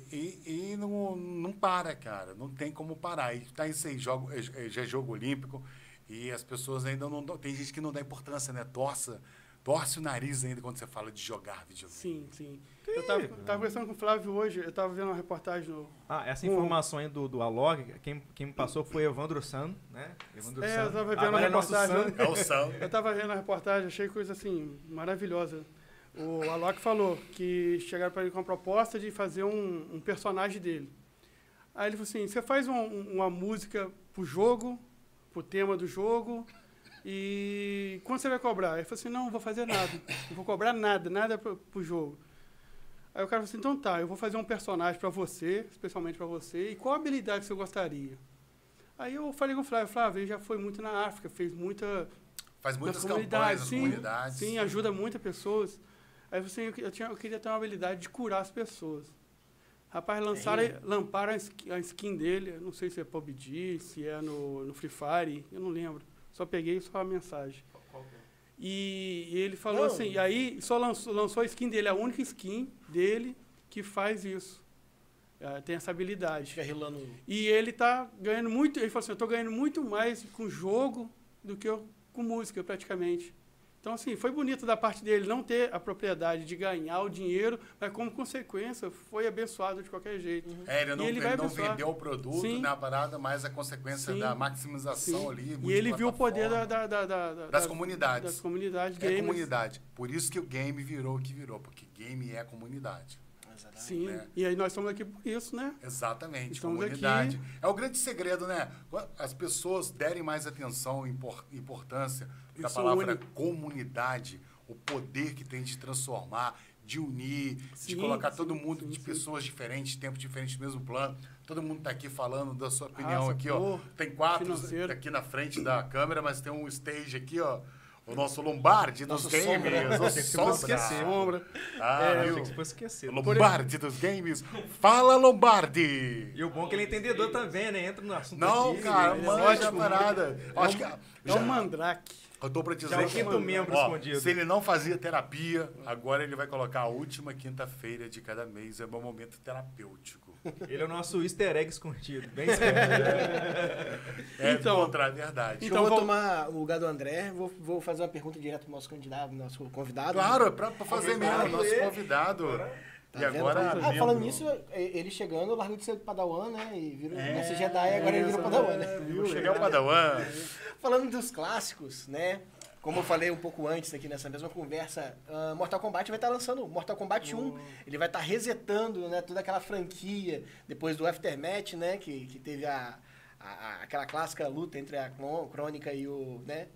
e, e não, não para, cara. Não tem como parar. E tá isso aí, jogo, é- é- já é jogo olímpico. E as pessoas ainda não. Tem gente que não dá importância, né? Torce, torce o nariz ainda quando você fala de jogar videogame. Sim, sim. Eu tava, tava conversando com o Flávio hoje, eu tava vendo uma reportagem no... Ah, essa informação aí do, do Alog, quem, quem me passou foi Evandro San, né? Evandro É, San. eu tava vendo Agora a é nosso reportagem. San. É o Sam. Eu tava vendo a reportagem, achei coisa assim, maravilhosa. O Alok falou que chegaram para ele com a proposta de fazer um, um personagem dele. Aí ele falou assim: você faz um- uma música pro jogo, pro tema do jogo, e quanto você vai cobrar? Ele falou assim: não, não vou fazer nada. Não vou cobrar nada, nada pro, pro jogo. Aí o cara falou assim: então tá, eu vou fazer um personagem para você, especialmente para você, e qual habilidade você gostaria? Aí eu falei com o Flávio: Flávio, ele já foi muito na África, fez muita Faz muitas comunidades, campanhas sim, comunidades. Sim, ajuda muitas pessoas. Aí você, eu, eu tinha, eu queria ter uma habilidade de curar as pessoas. Rapaz, lançaram, né? lamparam a skin, a skin dele, não sei se é PUBG, se é no, no Free Fire, eu não lembro. Só peguei só a mensagem. E, e ele falou Não. assim, e aí só lançou, lançou a skin dele, a única skin dele que faz isso. É, tem essa habilidade. Fica rilando. E ele tá ganhando muito, ele falou assim, eu tô ganhando muito mais com jogo do que eu com música, praticamente. Então, assim, foi bonito da parte dele não ter a propriedade de ganhar o dinheiro, mas como consequência foi abençoado de qualquer jeito. É, ele não, E ele não vendeu o produto, Sim. né, a parada, mas a consequência Sim. da maximização Sim. ali. E ele viu o poder da, da, da- da- da- das da- comunidades. Das comunidades É gamers. comunidade. Por isso que o game virou o que virou, porque game é comunidade. Exatamente. Sim, né? e aí nós estamos aqui por isso, né? Exatamente, Estamos comunidade. É o grande segredo, né? As pessoas derem mais atenção e impor- importância da Isso palavra une. comunidade, o poder que tem de transformar, de unir, de Sim, colocar sim, todo mundo sim, de pessoas diferentes, tempos diferentes no mesmo plano. Todo mundo está aqui falando da sua opinião Raça, aqui, ó. Tem quatro financeiro. aqui na frente da câmera, mas tem um stage aqui, ó. O nosso Lombardi dos Nosso games. sombra. O que sombra. Ah, É, viu? que você fosse esquecer. Lombardi dos games. Fala, Lombardi! E o bom é que ele é entendedor também, né? Entra no assunto Não, aqui, cara, ele é manja a parada. Eu Acho que. É já- um mandrake. eu tô pra dizer Já é o que- quinto membro ó, escondido. Se ele não fazia terapia, agora ele vai colocar a última quinta-feira de cada mês. É meu momento terapêutico. Ele é o nosso easter egg escondido. Bem escondido. É Então- encontrar a verdade. Então, Então, eu vou vou- tomar o lugar do André, vou, vou fazer uma pergunta direto pro nosso candidato, nosso convidado. Claro, é pra, pra fazer mesmo. Nosso é. convidado. Tá e vendo? agora. Ah, falando nisso, e- ele chegando, largou de ser Padawan, né? E virou É, é, Jedi, agora ele virou Padawan, né? Viu? Cheguei ao Padawan. Falando dos clássicos, né? Como eu falei um pouco antes aqui nessa mesma conversa, ah, Mortal Kombat vai estar lançando Mortal Kombat 1. Ele vai estar resetando né, toda aquela franquia depois do Aftermath, né? Que, que teve a, a- a- aquela clássica luta entre a Crônica e o, né,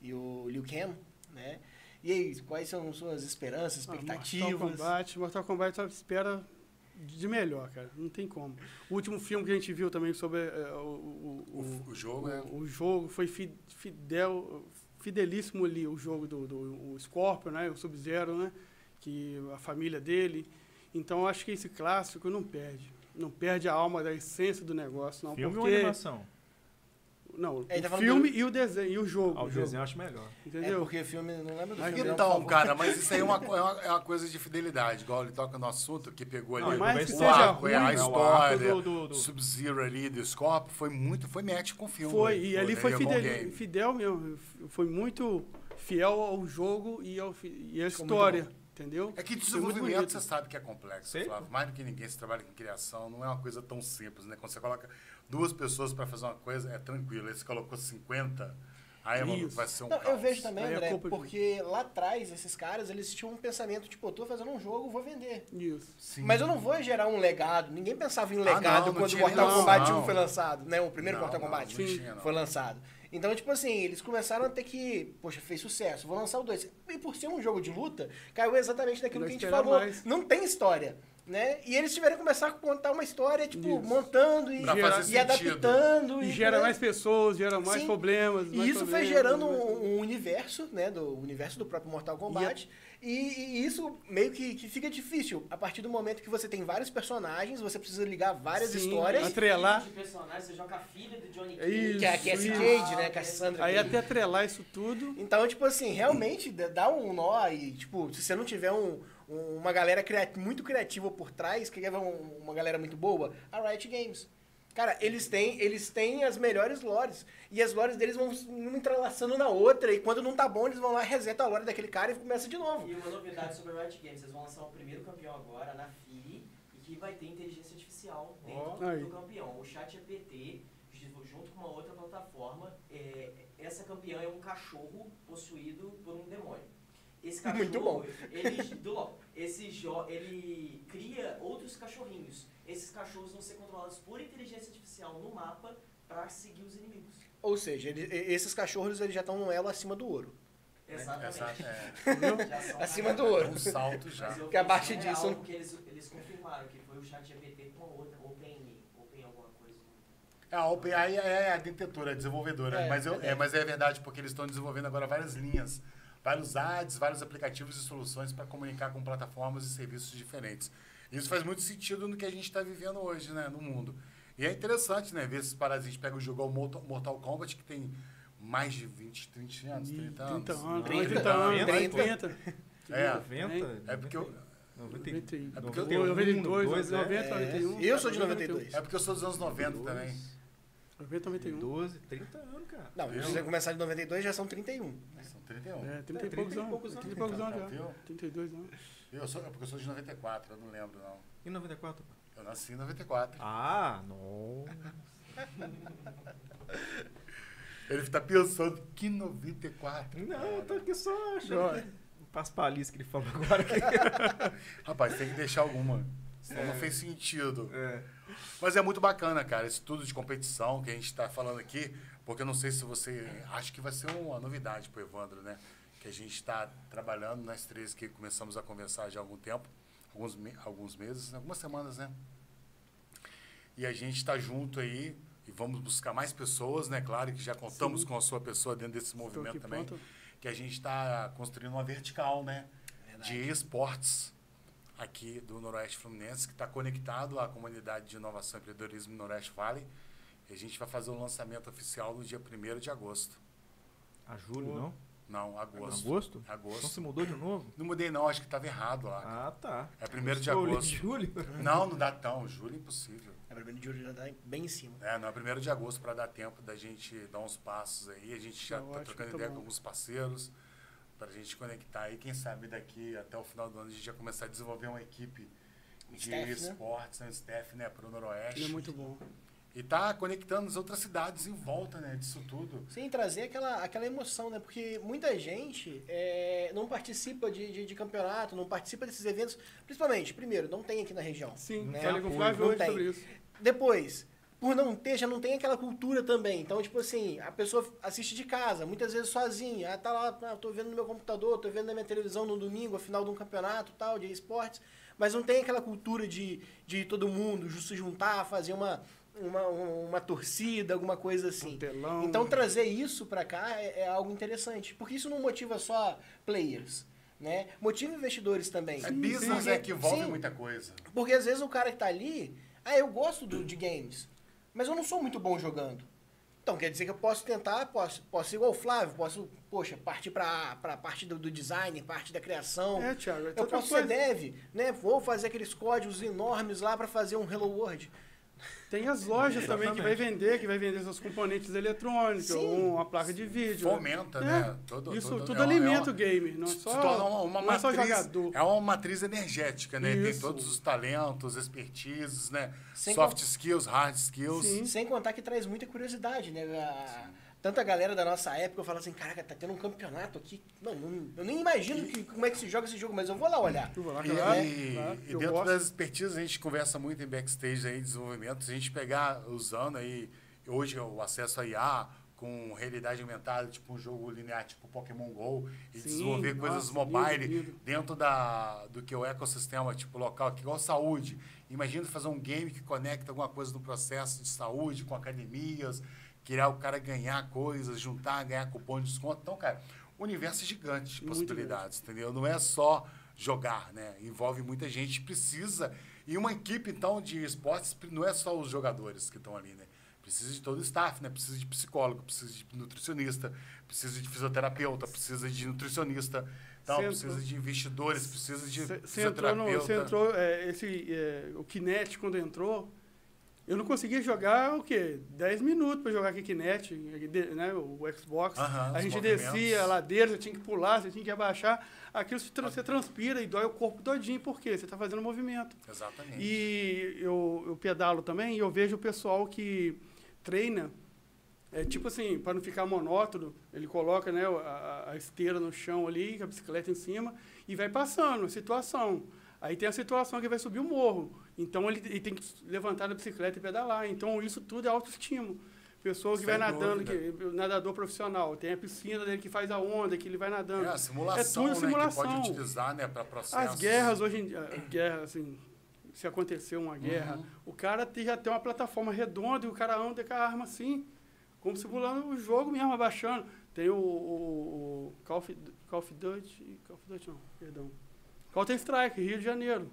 e o Liu Kang, né? E aí, quais são suas esperanças, Ah, Mortal expectativas? Kombat, Mortal Kombat só espera de melhor, cara. Não tem como. O último filme que a gente viu também sobre eh, o, o, O, o, o jogo é. o, o jogo foi fi- fidel, fidelíssimo ali, o jogo do, do o Scorpion, né? O Sub-Zero, né? Que a família dele. Então, acho que esse clássico não perde. Não perde a alma da essência do negócio, não. Filme ou porque, animação? Não, Ele tá o falando filme do- e o desenho, e o jogo. Ah, o o jogo, desenho eu acho melhor. É entendeu? porque o filme, não lembra do Mas filme? não, por Então, favor. cara, mas isso aí é uma, co- é uma, é uma coisa de fidelidade, igual ele toca no assunto, que pegou Não, ali que o estourar. seja arco, é a né, o história, do- do- do- Sub-Zero ali do Scorpio, foi muito, foi match com o filme. Foi, e ali foi é fidel, game. fidel mesmo. Foi muito fiel ao jogo e, ao, fi- e à muito história, entendeu? É que Foi muito desenvolvimento bonito. você sabe que é complexo, Sei. Flávio. Mais do que ninguém se trabalha com criação, não é uma coisa tão simples, né? Quando você coloca duas pessoas para fazer uma coisa, é tranquilo. Aí você colocou 50, aí uma- Isso. vai ser um Não, eu caos. vejo também, é André, culpa de- porque lá atrás, esses caras, eles tinham um pensamento, tipo, eu tô fazendo um jogo, vou vender. Isso. Sim. Mas eu não vou gerar um legado. Ninguém pensava em Ah, legado não, não quando o tinha Mortal Kombat noção. 1 foi lançado, né? O primeiro Não, Mortal não, Kombat não tinha, não. foi lançado. Então, tipo assim, eles começaram a ter que, poxa, fez sucesso, vou lançar o 2. E por ser um jogo de luta, caiu exatamente naquilo Não que a gente falou. mais. Não tem história. Né? E eles tiveram que começar a contar uma história, tipo, Isso. montando e, fazer e adaptando. E gera né? mais pessoas, gera mais Sim. problemas. E mais isso foi problemas, gerando mais- um, um universo, né? Do universo do próprio Mortal Kombat. E, e isso meio que, que fica difícil. A partir do momento que você tem vários personagens, você precisa ligar várias Sim, histórias. atrelar. Você joga a filha do Johnny É Cage. isso, Que é a Cassie isso. Cage, né? Cassandra Aí Cage. até atrelar isso tudo. Então, tipo assim, realmente dá- um nó e, tipo, se você não tiver um- uma galera cria- muito criativa por trás, que um- uma galera muito boa, a Riot Games. Cara, eles têm, eles têm as melhores lores. E as lores deles vão um entrelaçando na outra. E quando não tá bom, eles vão lá, resetam a lore daquele cara e começa de novo. E uma novidade sobre a Riot Games, vocês vão lançar o primeiro campeão agora na FIRE e que vai ter inteligência artificial dentro. Aí. do campeão. O chat GPT, junto com uma outra plataforma, é, essa campeã é um cachorro possuído por um demônio. Esse cachorro, Muito bom. Ele, do LoL, esse jo, ele cria outros cachorrinhos. Esses cachorros vão ser controlados por inteligência artificial no mapa para seguir os inimigos. Ou seja, ele- esses cachorros eles já estão num elo acima do ouro. Exatamente. Essa, é, Acima do ouro. é um salto já. Porque abaixo real, disso- Porque eles, eles confirmaram que foi o chat GPT com a outra, Open, Open alguma coisa. É, a OpenAI é a detetora, a desenvolvedora. É, mas, eu, verdade. é, mas é verdade, porque eles estão desenvolvendo agora várias linhas, vários ads, vários aplicativos e soluções para comunicar com plataformas e serviços diferentes. Isso faz muito sentido no que a gente está vivendo hoje, né, no mundo. E é interessante, né, ver esses paradas. A gente pega o jogo Mortal Kombat, que tem mais de 20, 30 anos, 30 anos. 30 anos, 30, 30 anos, 30. 30. É, 90? é porque eu, 90, É porque eu 91, 92, 92, é. 90, 91. Eu sou de 92. é porque eu sou dos anos 90 também. 90, 91. 12, 30 anos, cara. Não, se você começar de 92, já são 31. São 31. É, 30 É, e poucos 30 e anos. poucos 30 e poucos então, anos já. viu? 32 anos. Eu sou, é porque eu sou de 94, eu não lembro, não. E 94? Eu nasci em 94. Ah, não. Ele tá pensando, que 94? Não, eu tô aqui só achando que... As palices que ele falou agora. Rapaz, tem que deixar alguma. Senão não fez sentido. É. Mas é muito bacana, cara, esse tudo de competição que a gente está falando aqui, porque eu não sei se você. Acho que vai ser uma novidade pro Evandro, né? Que a gente está trabalhando, nós três que começamos a conversar já há algum tempo, alguns, me- alguns meses, algumas semanas, né? E a gente está junto aí e vamos buscar mais pessoas, né? Claro que já contamos Sim. com a sua pessoa dentro desse movimento também. pronto. Que a gente está construindo uma vertical, né? Verdade. de esportes aqui do Noroeste Fluminense, que está conectado à comunidade de inovação e empreendedorismo do Noroeste Valley. E a gente vai fazer o lançamento oficial no dia 1 de agosto. A julho, não? Não, agosto. Agosto? Então Agosto. você mudou de novo? Não mudei não, acho que estava errado lá. Ah, tá. É 1 de agosto. julho. Não, não dá tão. Julho é impossível. É, primeiro de julho já tá bem em cima. É, não é 1 de agosto para dar tempo da gente dar uns passos aí. A gente já está trocando muito ideia bom. com alguns parceiros para a gente conectar aí. Quem sabe daqui até o final do ano a gente já começar a desenvolver uma equipe de Staff, né? esportes, um staff, né, para o Noroeste. Ele é muito bom. E tá conectando as outras cidades em volta, né, disso tudo. Sim, trazer aquela, aquela emoção, né? Porque muita gente é, não participa de, de, de campeonato, não participa desses eventos. Principalmente, primeiro, não tem aqui na região. Sim, né? falei com o Flávio hoje sobre isso. Depois, por não ter, já não tem aquela cultura também. Então, tipo assim, a pessoa assiste de casa, muitas vezes sozinha. Ah, tá lá, ah, tô vendo no meu computador, tô vendo na minha televisão no domingo, a final de um campeonato tal, de esportes. Mas não tem aquela cultura de, de todo mundo se juntar, fazer uma, uma, uma torcida, alguma coisa assim. Um. Então, trazer isso pra cá é, é algo interessante. Porque isso não motiva só players, né? Motiva investidores também. É business Porque- é que envolve sim, muita coisa. porque às vezes o cara que tá ali, ah, eu gosto do- de games, mas eu não sou muito bom jogando. Então quer dizer que eu posso tentar, posso, posso ser igual o Flávio, posso, poxa, partir pra, pra parte do, do design, parte da criação. É, Thiago. é eu posso coisa. ser dev, né? Vou fazer aqueles códigos enormes lá pra fazer um Hello World. Tem as lojas também que vai vender, que vai vender seus componentes eletrônicos, Sim. ou uma placa de vídeo. Fomenta, É. né? Todo, Isso todo- tudo é alimenta é o game, não é se só, torna uma, uma não é só matriz, jogador. é uma matriz energética, né? Tem todos os talentos, expertises, né? Sem Soft skills, hard skills. Sim. Sem contar que traz muita curiosidade, né? A- tanta galera da nossa época fala assim, caraca, tá tendo um campeonato aqui. Não, não- eu nem imagino que, como é que se joga esse jogo, mas eu vou lá olhar. Eu vou lá, E, claro, e- e dentro gosto. das expertises a gente conversa muito em backstage aí, desenvolvimento. Se a gente pegar usando aí, hoje o acesso a IA com realidade aumentada, tipo um jogo linear, tipo Pokémon GO, e Sim, desenvolver coisas nossa, mobile lindo, lindo. dentro da, do que é o ecossistema, tipo local, que igual saúde. Imagina fazer um game que conecta alguma coisa no processo de saúde com academias, criar o cara ganhar coisas, juntar, ganhar cupom de desconto. Então, cara, o universo é gigante de Muito possibilidades, entendeu? Não é só jogar, né? Envolve muita gente, precisa. E uma equipe, então, de esportes, não é só os jogadores que estão ali, né? Precisa de todo o staff, né? Precisa de psicólogo, precisa de nutricionista, precisa de fisioterapeuta, precisa de nutricionista, então, precisa de investidores, precisa de Você entrou, no, fisioterapeuta. você entrou é, esse, é, o Kinect quando entrou, eu não conseguia jogar o quê? 10 minutos para jogar Kinect, né, o Xbox. A gente movimentos. descia a ladeira, você tinha que pular, você tinha que abaixar. Aquilo você, tra- você transpira e dói o corpo todinho, por quê? Você está fazendo movimento. Exatamente. E eu, eu pedalo também e eu vejo o pessoal que treina, é tipo assim, para não ficar monótono, ele coloca né, a, a esteira no chão ali, com a bicicleta em cima, e vai passando a situação. Aí tem a situação que vai subir o morro. Então ele, ele tem que levantar da bicicleta e pedalar. Então isso tudo é autoestímulo. Pessoa que Sem vai nadando, dúvida. que, nadador profissional. Tem a piscina dele que faz a onda, que ele vai nadando. É a simulação, tudo né, que simulação. pode utilizar, né, para processos. As guerras hoje em dia, a guerra, assim, se acontecer uma guerra, Uhum. o cara tem- já tem uma plataforma redonda e o cara anda com a arma assim, como simulando o jogo mesmo, abaixando. Tem o, o- o Call, of, Call of Duty, Call of Duty não, perdão. Counter Strike, Rio de Janeiro.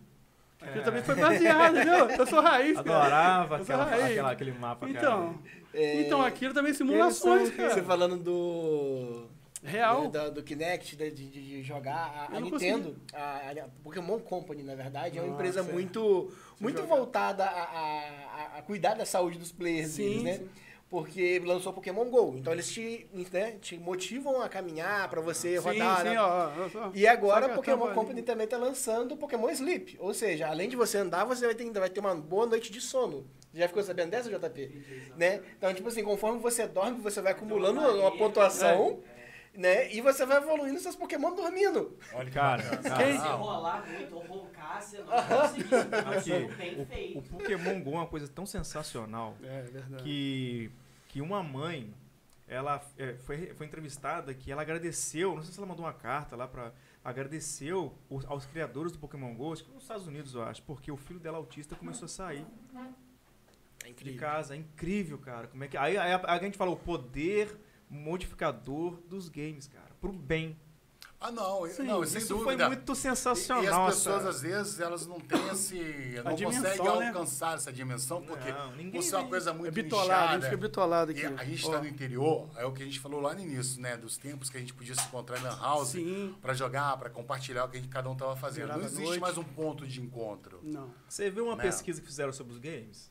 Aquilo É. também foi baseado, viu? Eu sou raiz, cara. Adorava Eu sou aquela, aquela- aquele mapa, Então, É, então aquilo também simulações, Você cara. falando do. Real. do, do Kinect, de, de- de jogar. A, a Eu Nintendo, a, a Pokémon Company, na verdade, é uma Nossa, empresa é. muito, muito jogar. voltada a- a cuidar da saúde dos players Sim, deles, né? sim. Porque lançou Pokémon GO. Então eles te, né, te motivam a caminhar pra você Sim, rodar. sim, né? ó. ó, ó. E agora Só a Pokémon Company também tá lançando Pokémon Sleep. Ou seja, além de você andar, você vai ter, ainda vai ter uma boa noite de sono. Já ficou sabendo dessa, JP? Né? Então, tipo assim, conforme você dorme, você vai acumulando uma pontuação, né? E você vai evoluindo seus Pokémon dormindo. Olha Cara, cara. Se rolar muito ou roncar, você não vai conseguir. Aqui, Bem o, o. Pokémon GO é uma coisa tão sensacional É, verdade. que, que uma mãe, ela é, foi, foi entrevistada que ela agradeceu, não sei se ela mandou uma carta lá pra... Agradeceu os- aos criadores do Pokémon GO, acho que nos Estados Unidos, eu acho, porque o filho dela autista começou a sair É de casa. É incrível, cara. Como é que... Aí, aí a, a gente fala o poder modificador dos games, cara. Pro bem. Ah, não, Sim, não sem Isso dúvida. foi muito E- E sensacional. as pessoas, essa- às vezes, elas não têm esse. A não dimensão, conseguem né? alcançar essa dimensão, porque Não, isso é uma coisa muito É bitolado, a gente fica bitolado aqui. E a gente está no interior, é o que a gente falou lá no início, né? Dos tempos que a gente podia se encontrar na house para jogar, para compartilhar o que a gente, cada um estava fazendo. Virava Não existe noite. mais um ponto de encontro. Não. Você viu uma Né? pesquisa que fizeram sobre os games?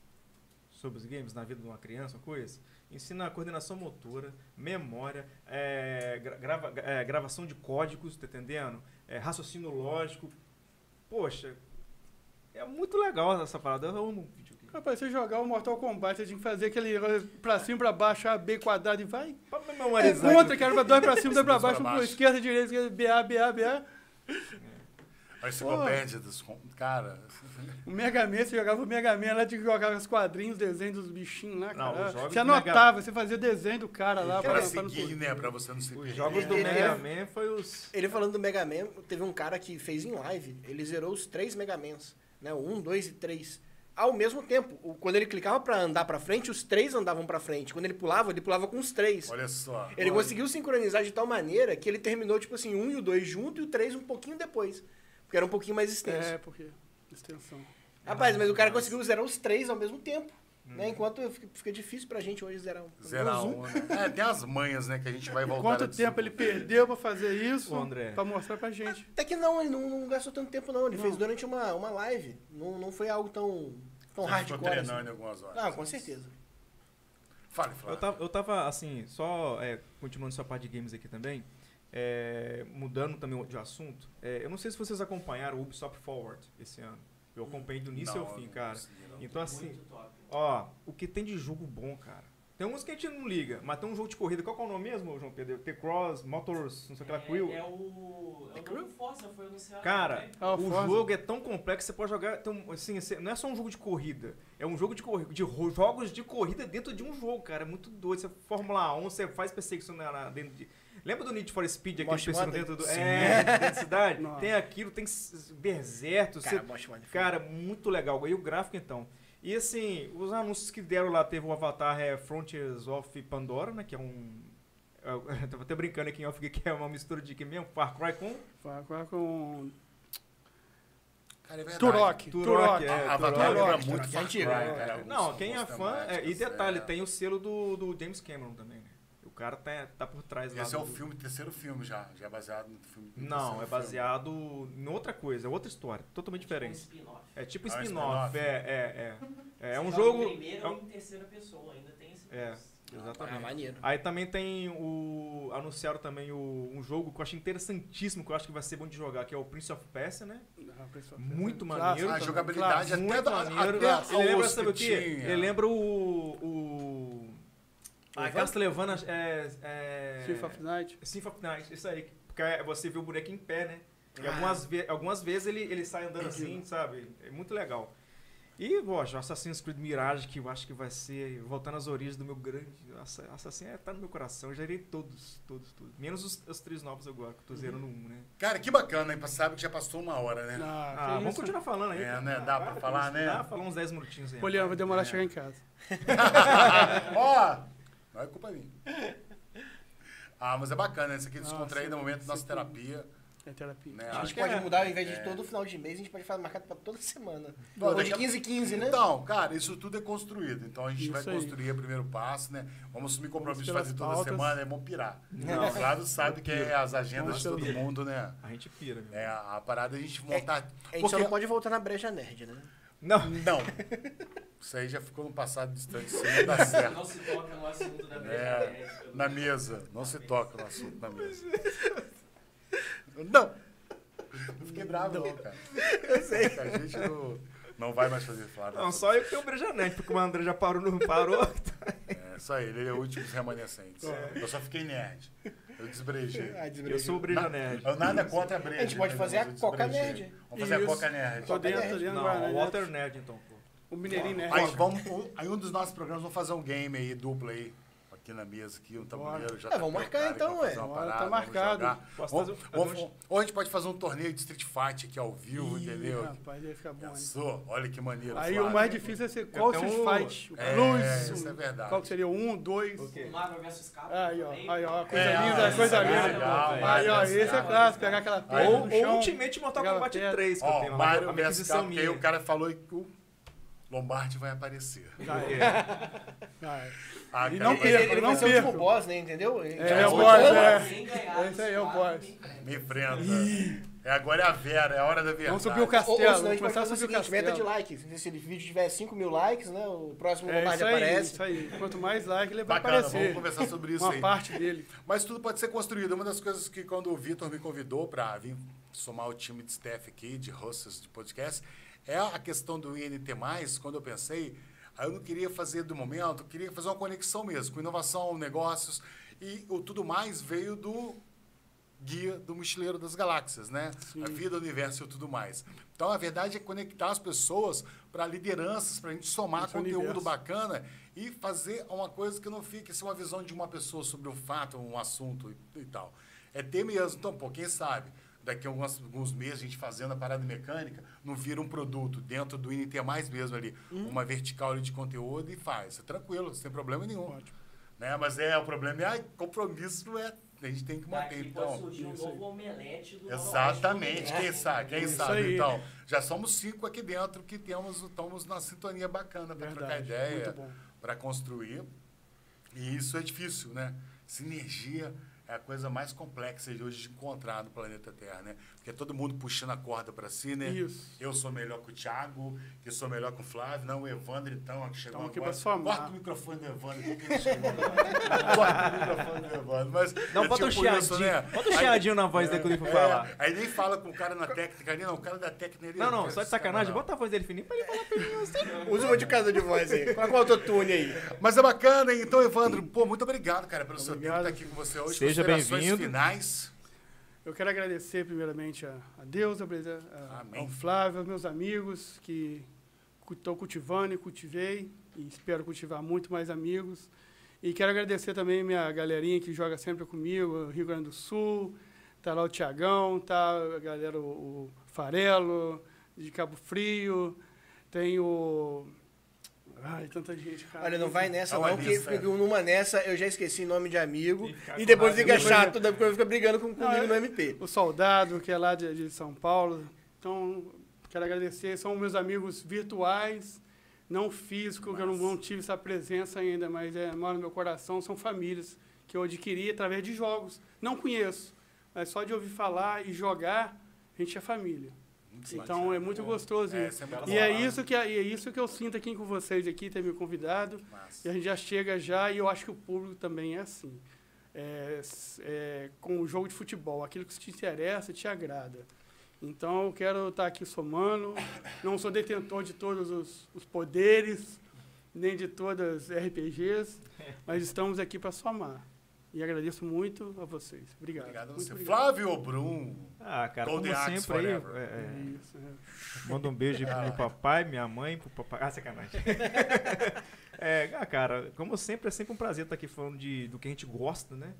Sobre os games na vida de uma criança, uma coisa? Ensina coordenação motora, memória, é, gra- grava- é, gravação de códigos, tá entendendo? É, raciocínio lógico. Poxa, é muito legal essa parada. Eu amo videogame. Rapaz, você jogar o Mortal Kombat, você tinha que fazer aquele pra cima, pra baixo, A, B quadrado e vai. Pra É memorizar. contra, que era pra dois pra cima, dois pra baixo, um pra esquerda, direita, esquerda, BA, BA, BA. A enciclopédia dos. Cara, O Mega Man, você jogava o Mega Man lá, tinha que jogar os quadrinhos, desenhos dos bichinhos lá, Não, cara. Você do Mega- anotava, você fazia desenho do cara lá. para pra seguir, né? Para você não se Os perder. jogos do É. Mega Man foi os. Ele falando do Mega Man, teve um cara que fez em live, ele zerou os três Mega Mans, né? O um, dois e três. Ao mesmo tempo, quando ele clicava pra andar pra frente, os três andavam pra frente. Quando ele pulava, ele pulava com os três. Olha só. Ele conseguiu sincronizar de tal maneira que ele terminou, tipo assim, um e o dois junto e o três um pouquinho depois. Porque era um pouquinho mais extenso. É, porque. Extensão. Rapaz, mas o cara conseguiu zerar os três ao mesmo tempo. Né? Enquanto fica, difícil pra gente hoje zerar um. Zerar um, né? É, tem as manhas, né? Que a gente vai voltar. Quanto tempo ele perdeu pra fazer isso? Ô, André. Pra mostrar pra gente. Até que não, ele não, não gastou tanto tempo, não. Ele Não. fez durante uma, uma live. Não, não foi algo tão, tão Você ficou hardcore. treinando Assim. em algumas horas. Não, com certeza. Fale, Eu Flávio. tava, eu tava assim, só é, continuando sua parte de games aqui também, é, mudando também de assunto. é, eu não sei se vocês acompanharam o Ubisoft Forward esse ano. Eu acompanhei do início Não, ao fim, cara. Então assim, Muito top. ó, o que tem de jogo bom, cara. Tem uns que a gente não liga, mas tem um jogo de corrida. Qual que é o nome mesmo, João Pedro? T-Cross, Motors, não sei o que lá, Quill. É, é o. É o Forza, foi anunciado. Cara? Ah, o Forza. jogo é tão complexo que você pode jogar. Tem um, assim, não é só um jogo de corrida. É um jogo de corrida. De jogos de corrida dentro de um jogo, cara. É muito doido. Você Fórmula 1, você faz perseguição na- dentro de. Lembra do Need for Speed, aquele Most Wanted? dentro do. Sim. É, dentro da cidade? Nossa. Tem aquilo, tem Berserto. Cara, você-. Cara, muito legal. E o gráfico, então. E assim, os anúncios que deram lá, teve o Avatar é, Frontiers of Pandora, né? Que é um. Eu tava até brincando aqui em off que é uma mistura de que mesmo? Far Cry com Vai vai com. Cara, é. Turok. Turok, Turok. é. A Avatar Turok. lembra Turok, muito é Far Cry, né? cara. Não, quem é fã. é, e detalhe, é. tem o selo do, do James Cameron também, né? O cara tá, tá por trás lá. Esse é o do- filme, terceiro filme já. Já é baseado no filme. no Não, é baseado em outra coisa, é outra história, totalmente Tipo um diferente. spin-off. É tipo Ah, um spin-off, spin-off. é, é, é. É um Você jogo. em primeira é ou um- em terceira pessoa, ainda tem esse É. negócio. Ah, Exatamente. maneiro. Aí também tem o. Anunciaram também o, um jogo que eu achei interessantíssimo, que eu acho que vai ser bom de jogar, que é o Prince of Persia, né? Ah, Muito maneiro. A também, jogabilidade clássico. até Muito da- maneiro. até Ele lembra, sabe o que quê? Ele lembra o. o a Evan? Castlevania é. é Chief of Night. Symphony of Night, isso aí. Porque é- você vê o boneco em pé, né? E Ah. algumas, ve algumas vezes ele, ele sai andando assim, sabe? É muito legal. E, poxa, Assassin's Creed Mirage, que eu acho que vai ser, voltando às origens do meu grande. Assa- Assassin é, tá no meu coração. Eu já irei todos, todos, todos. Menos os, os três novos agora, que eu tô zerando um, né? Cara, que bacana, hein? Sabe que já passou uma hora, né? Ah, Ah, que vamos isso? continuar falando aí. É, cara. né? Ah, Dá pra para com falar, né? Dá pra falar uns 10 minutinhos aí. Poliana, vai demorar a É. chegar em casa. Ó! Não é culpa minha. Ah, mas é bacana, isso aqui descontrair no sim, momento da nossa sim. terapia. É terapia. Né? A Acho gente que pode é. mudar, ao invés de É. todo final de mês, a gente pode fazer marcado pra toda semana. Bom, Ou de daqui a- 15 em 15, né? Então, cara, isso tudo é construído. Então a gente Isso vai aí. construir o primeiro passo, né? Vamos assumir compromisso de fazer toda pautas. semana, é bom pirar. Não. O Flávio sabe que é as agendas de todo mundo, né? A gente pira, meu. É a, parada é a gente montar. A gente porque, só não pode voltar na brecha nerd, né? Não. Não. Isso aí já ficou no passado distante, isso não dá certo. Não se toca no assunto da É, breja na mesa. Não se toca no assunto na mesa. Não. Não fiquei bravo, não, cara. Eu sei. A gente não, não vai mais fazer Flávio. Não, só eu que tenho brejanete, porque o André já parou, não parou. É, só ele, ele é o último dos remanescentes. Eu só fiquei nerd. Eu desbrejei. Ah, Eu desbrejou. sou o breja nerd. Eu nada contra a breja. A gente pode fazer a eu Coca desbrejei. Nerd. Vamos fazer a Isso. Coca Nerd. Tô dentro, tô dentro Não, o? Walter Nerd, então, pô. O Mineirinho, né? Aí, vamos, um, aí um dos nossos programas vamos fazer um game aí, duplo aí. Aqui na mesa, aqui, um tabuleiro. Já É, vamos marcar preparado, então, vamos fazer ué. uma Bora, tá parada, marcado. Vamos jogar. Posso Vamos- fazer- vamos- fazer ou a gente pode fazer um torneio de Street Fight aqui ao vivo, Ih, entendeu? Rapaz, ia ficar bom, hein? Pensou? Olha que maneiro. Aí Flávio. o mais difícil é ser qual tenho Street um- Fight? O É, Plus? isso é verdade. Qual que seria? o Um, dois? O quê? O Marvel vs Capcom. Aí, ó. Aí, ó. Coisa É, linda, isso coisa é linda. legal, Aí, ó. Esse é clássico. Pegar aquela pedra Ou, ou. Ultimate Mortal Kombat pedra. 3, que eu tenho lá. Mario vs Capcom, aí o cara falou que o Lombardi vai aparecer. Já é. Já é. Ah, E não Ele, perca, ele não vai ser o último boss, né? Entendeu? Ele É, é o boss, todo. é. Esse aí é o boss. me enfrenta. É, agora é a Vera, é a hora da verdade. Vamos subir o Ou, ou castelo. senão a Vamos gente a fazer o subir o seguinte, meta de castelo. likes. Se esse vídeo tiver 5 mil likes, né? O próximo É Lombardi isso aí, aparece. isso aí. Quanto mais like, ele vai Bacana, vamos aparecer. conversar sobre isso Uma aí. parte dele. Mas tudo pode ser construído. Uma das coisas que quando o Vitor me convidou para vir somar o time de staff aqui, de hosts de podcast, é a questão do INT+, quando eu pensei, aí eu não queria fazer do momento, eu queria fazer uma conexão mesmo, com inovação, negócios, e o tudo mais veio do guia do Mochileiro das Galáxias, né? A vida, o universo e tudo mais. Então, a verdade é conectar as pessoas para lideranças, para a gente somar Esse é conteúdo universo. bacana e fazer uma coisa que não fique assim, uma visão de uma pessoa sobre um fato, um assunto e, e tal. É ter mesmo. Então, pô, quem sabe, daqui a alguns, alguns meses, a gente fazendo a parada mecânica, não vira um produto dentro do INT mais mesmo ali, Hum. uma vertical ali de conteúdo e faz. É tranquilo, sem problema nenhum. Ótimo. Né? Mas é, o problema é, ai, compromisso não é. A gente tem que manter, Daqui pode então. surgir um novo omelete do Exatamente, Noroeste. quem sabe, quem Isso sabe. aí. Então, já somos cinco aqui dentro que temos, estamos na sintonia bacana para trocar ideia, para construir. E isso é difícil, né? Sinergia é a coisa mais complexa de hoje de encontrar no planeta Terra, né? Porque é todo mundo puxando a corda para si, né? Isso. Eu sou melhor que o Thiago, que eu sou melhor que o Flávio, não, o Evandro, então, que chegou Estamos aqui agora. somar. Corta o microfone do Evandro, que que ele chegou? Corta o microfone do Evandro. Mas Não, é bota um tipo chiadinho. isso, né? Bota um chiadinho na voz dele quando ele for É, falar. Aí nem fala com o cara na técnica ali, não. O cara da técnica ali. Não, não, só de sacanagem. Bota a voz dele fininho pra ele falar fininho assim. Usa uma de cada de voz aí. Coloca o autotune aí. Mas é bacana, hein? Então, Evandro, pô, muito obrigado, cara, pelo seu tempo Obrigado. estar aqui com você hoje. Seja Considerações bem-vindo. finais. Eu quero agradecer primeiramente a, a Deus, a, a, ao Flávio, aos meus amigos que estou cultivando e cultivei e espero cultivar muito mais amigos. E quero agradecer também minha galerinha que joga sempre comigo, Rio Grande do Sul, tá lá o Tiagão, tá a galera, o, o Farelo, de Cabo Frio, tem o... Ai, tanta gente, cara. Olha, não vai nessa É não, porque lista. porque numa nessa eu já esqueci nome de amigo. E depois fica Depois- chato, né, porque fica brigando com, comigo Não, no é- MP. o Soldado, que é lá de, de São Paulo. Então, quero agradecer. São meus amigos virtuais, não físicos, que eu não, não tive essa presença ainda, mas é, mora no meu coração. São famílias que eu adquiri através de jogos. Não conheço, mas só de ouvir falar e jogar, a gente é família. Então, é muito gostoso É, isso. sempre E é isso, que, e é isso que eu sinto aqui com vocês aqui, ter me convidado. E a gente já chega já, e eu acho que o público também é assim. É, é, com o jogo de futebol, aquilo que te interessa, te agrada. Então eu quero estar aqui somando. Não sou detentor de todos os, os poderes, nem de todas as RPGs, mas estamos aqui para somar. E agradeço muito a vocês. Obrigado. Obrigado a Muito você. obrigado. Flávio Brum. Ah, cara, como sempre aí. forever. é, é, Isso, é. Manda um beijo aí pro meu papai, minha mãe, pro papai. Ah, sacanagem. é, ah, cara, como sempre, é sempre um prazer estar aqui falando de, do que a gente gosta, né?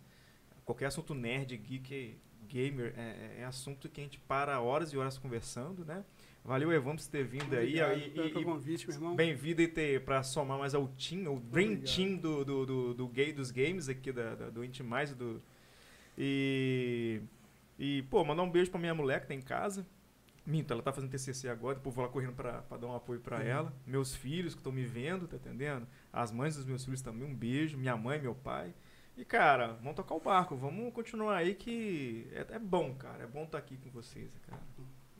Qualquer assunto nerd, geek, gamer, é, é assunto que a gente para horas e horas conversando, né? Valeu, Evandro, por ter vindo aí. Obrigado E- pelo convite, meu irmão. Bem-vindo e ter para somar mais ao team, o Dream Obrigado. Team do, do, do, do gay dos games aqui da, da- do Inti Mais do e e pô, mandar um beijo pra minha mulher que tá em casa. Minto, ela tá fazendo TCC agora, depois vou lá correndo pra, pra dar um apoio pra ela. Meus filhos que estão me vendo, tá entendendo? As mães dos meus filhos também, um beijo. Minha mãe, meu pai. E, cara, vamos tocar o barco. Vamos continuar aí que é, é bom, cara. É bom estar aqui com vocês, cara.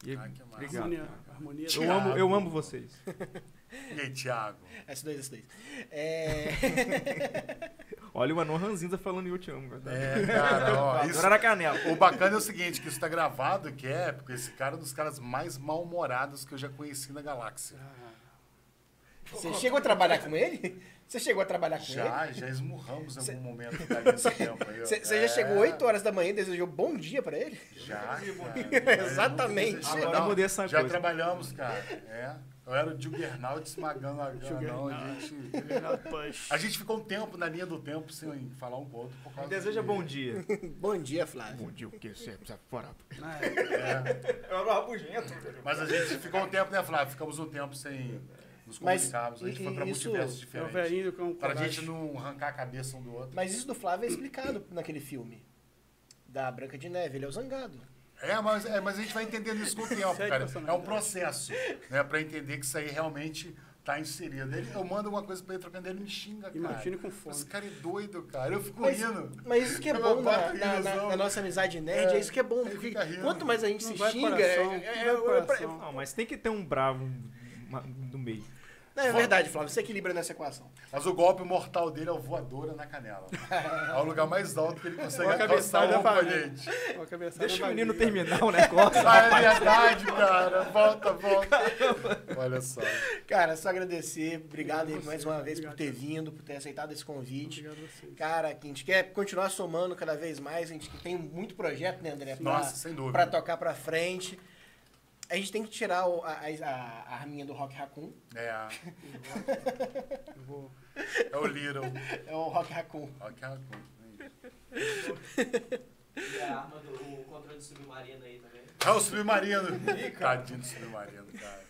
E- Ah, que obrigado. Harmonia. harmonia Eu amo, eu amo vocês. E aí, Thiago? S2, S2. É... Olha o Anon Ranzinza falando eu te amo. verdade. É, cara, ó, isso, Agora na canela. o bacana é o seguinte, que isso tá gravado, que é, porque esse cara é um dos caras mais mal-humorados que eu já conheci na galáxia. Você chegou a trabalhar com ele? Você chegou a trabalhar com ele? Já, já esmurramos em Cê- algum momento cara, nesse tempo. Você você É, já chegou 8 horas da manhã e desejou bom dia pra ele? Já, cara. Exatamente. Essa Já coisa. trabalhamos, cara. É. Eu era o Juggernaut esmagando a Não, Juggernaut. a gente... A gente ficou um tempo na linha do tempo sem falar um com o outro. Por causa Deseja de- bom dia. Bom dia, Flávio. Bom dia, o que você precisa fora? É. É. Eu era rabugento. Mas a gente ficou um tempo, né, Flávio? Ficamos um tempo sem nos Mas comunicarmos. A gente e- foi pra isso- multiversos É diferentes. velhinho com Pra coragem. gente não arrancar a cabeça um do outro. Mas isso do Flávio é explicado naquele filme. Da Branca de Neve, ele é o zangado. É mas, é, mas a gente vai entendendo isso com o tempo, cara. É um processo, né? Pra entender que isso aí realmente tá inserido. Ele, eu mando uma coisa pra ele trocando, ele me xinga, cara. Imagina com fome. Esse cara é doido, cara. Eu fico Mas, rindo. mas isso que é Eu bom na, na- na- na nossa amizade nerd, é, É, isso que é bom. Porque quanto mais a gente Não se xinga, coração, é, não é- é-. Não, mas tem que ter um bravo no meio. Não, é verdade, Flávio, você equilibra nessa equação. Mas o golpe mortal dele é o voadora na canela. É o lugar mais alto que ele consegue alcançar cabeçada o oponente. Deixa o menino terminar o negócio. Ah, é verdade, cara. Volta, volta. Olha só. Cara, só agradecer. Obrigado mais você, uma vez por obrigado. ter vindo, por ter aceitado esse convite. Obrigado a vocês. Cara, a gente quer continuar somando cada vez mais. A gente tem muito projeto, né, André? Pra, Nossa, sem dúvida. pra tocar pra frente. A gente tem que tirar o- a, a, a arminha do Rock Raccoon. É, vou... é o Little. É o Rock Raccoon. Ok, E a arma do o controle submarino aí também. É o submarino. Tadinho do submarino, cara.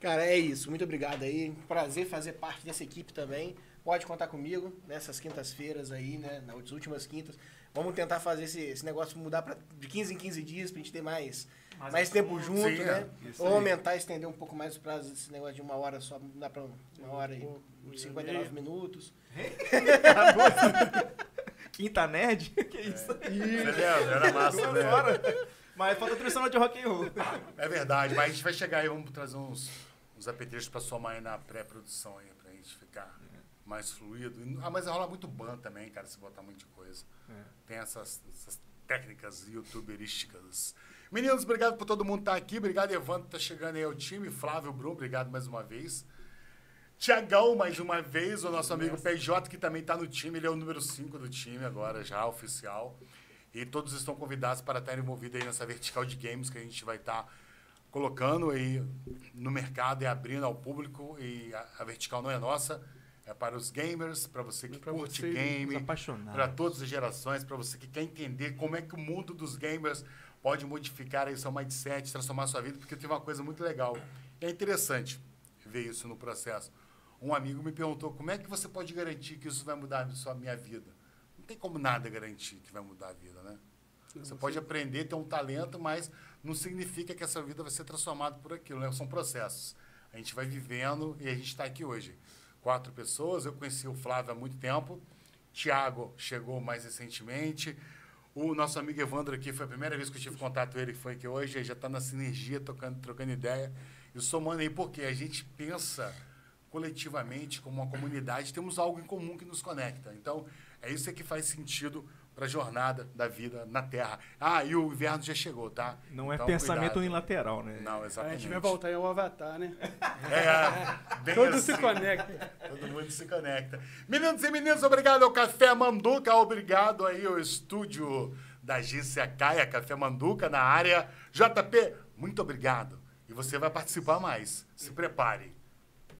Cara, é isso. Muito obrigado aí. Prazer fazer parte dessa equipe também. Pode contar comigo nessas quintas-feiras aí, né? Nas últimas quintas. Vamos tentar fazer esse, esse negócio mudar pra, de 15 em 15 dias pra gente ter mais, mais, tempo junto, Sim, né? é. Isso Ou aí. aumentar, estender um pouco mais o prazo desse negócio de uma hora só. Dá pra uma hora e Pô, 59 minutos. Quinta nerd? Que isso? Você lembra? Era massa, né? Mas falta tradicional de rock and roll. É verdade, mas a gente vai chegar aí, vamos trazer uns, uns apetrechos pra somar aí na pré-produção aí, pra gente ficar mais fluido. Ah, mas rola muito ban também, cara, se botar muita coisa. Tem essas, essas técnicas youtuberísticas. Meninos, obrigado por todo mundo estar aqui. Obrigado, Evandro, por tá chegando aí ao time. Flávio Brum, obrigado mais uma vez. Tiagão, mais uma vez, o nosso amigo PJ, que também está no time, ele é o número 5 do time agora, já oficial. E todos estão convidados para estarem envolvidos aí nessa vertical de games que a gente vai estar colocando aí no mercado e abrindo ao público. E a, a vertical não é nossa, é para os gamers, para você que pra curte você, game, para todas as gerações, para você que quer entender como é que o mundo dos gamers pode modificar aí seu mindset, transformar sua vida, porque tem uma coisa muito legal. E é interessante ver isso no processo. Um amigo me perguntou como é que você pode garantir que isso vai mudar a sua minha vida. Não tem como nada garantir que vai mudar a vida, né? Você pode aprender, ter um talento, mas não significa que essa vida vai ser transformada por aquilo, né? São processos. A gente vai vivendo e a gente está aqui hoje. Quatro pessoas, eu conheci o Flávio há muito tempo, Tiago chegou mais recentemente, o nosso amigo Evandro aqui, foi a primeira vez que eu tive contato com ele, que foi aqui hoje, ele já está na sinergia, tocando, trocando ideia. E somando aí, porque a gente pensa coletivamente, como uma comunidade, temos algo em comum que nos conecta. Então, é isso que faz sentido para a jornada da vida na Terra. Ah, e o inverno já chegou, tá? Não é Então, pensamento cuidado. unilateral, né? Não, A exatamente. gente vai voltar ao Avatar, né? É, bem Tudo assim. se conecta. Todo mundo se conecta. Meninos e meninas, obrigado ao Café Manduca, obrigado aí ao estúdio da agência Caia, Café Manduca na área. JP, muito obrigado. E você vai participar mais. Se prepare.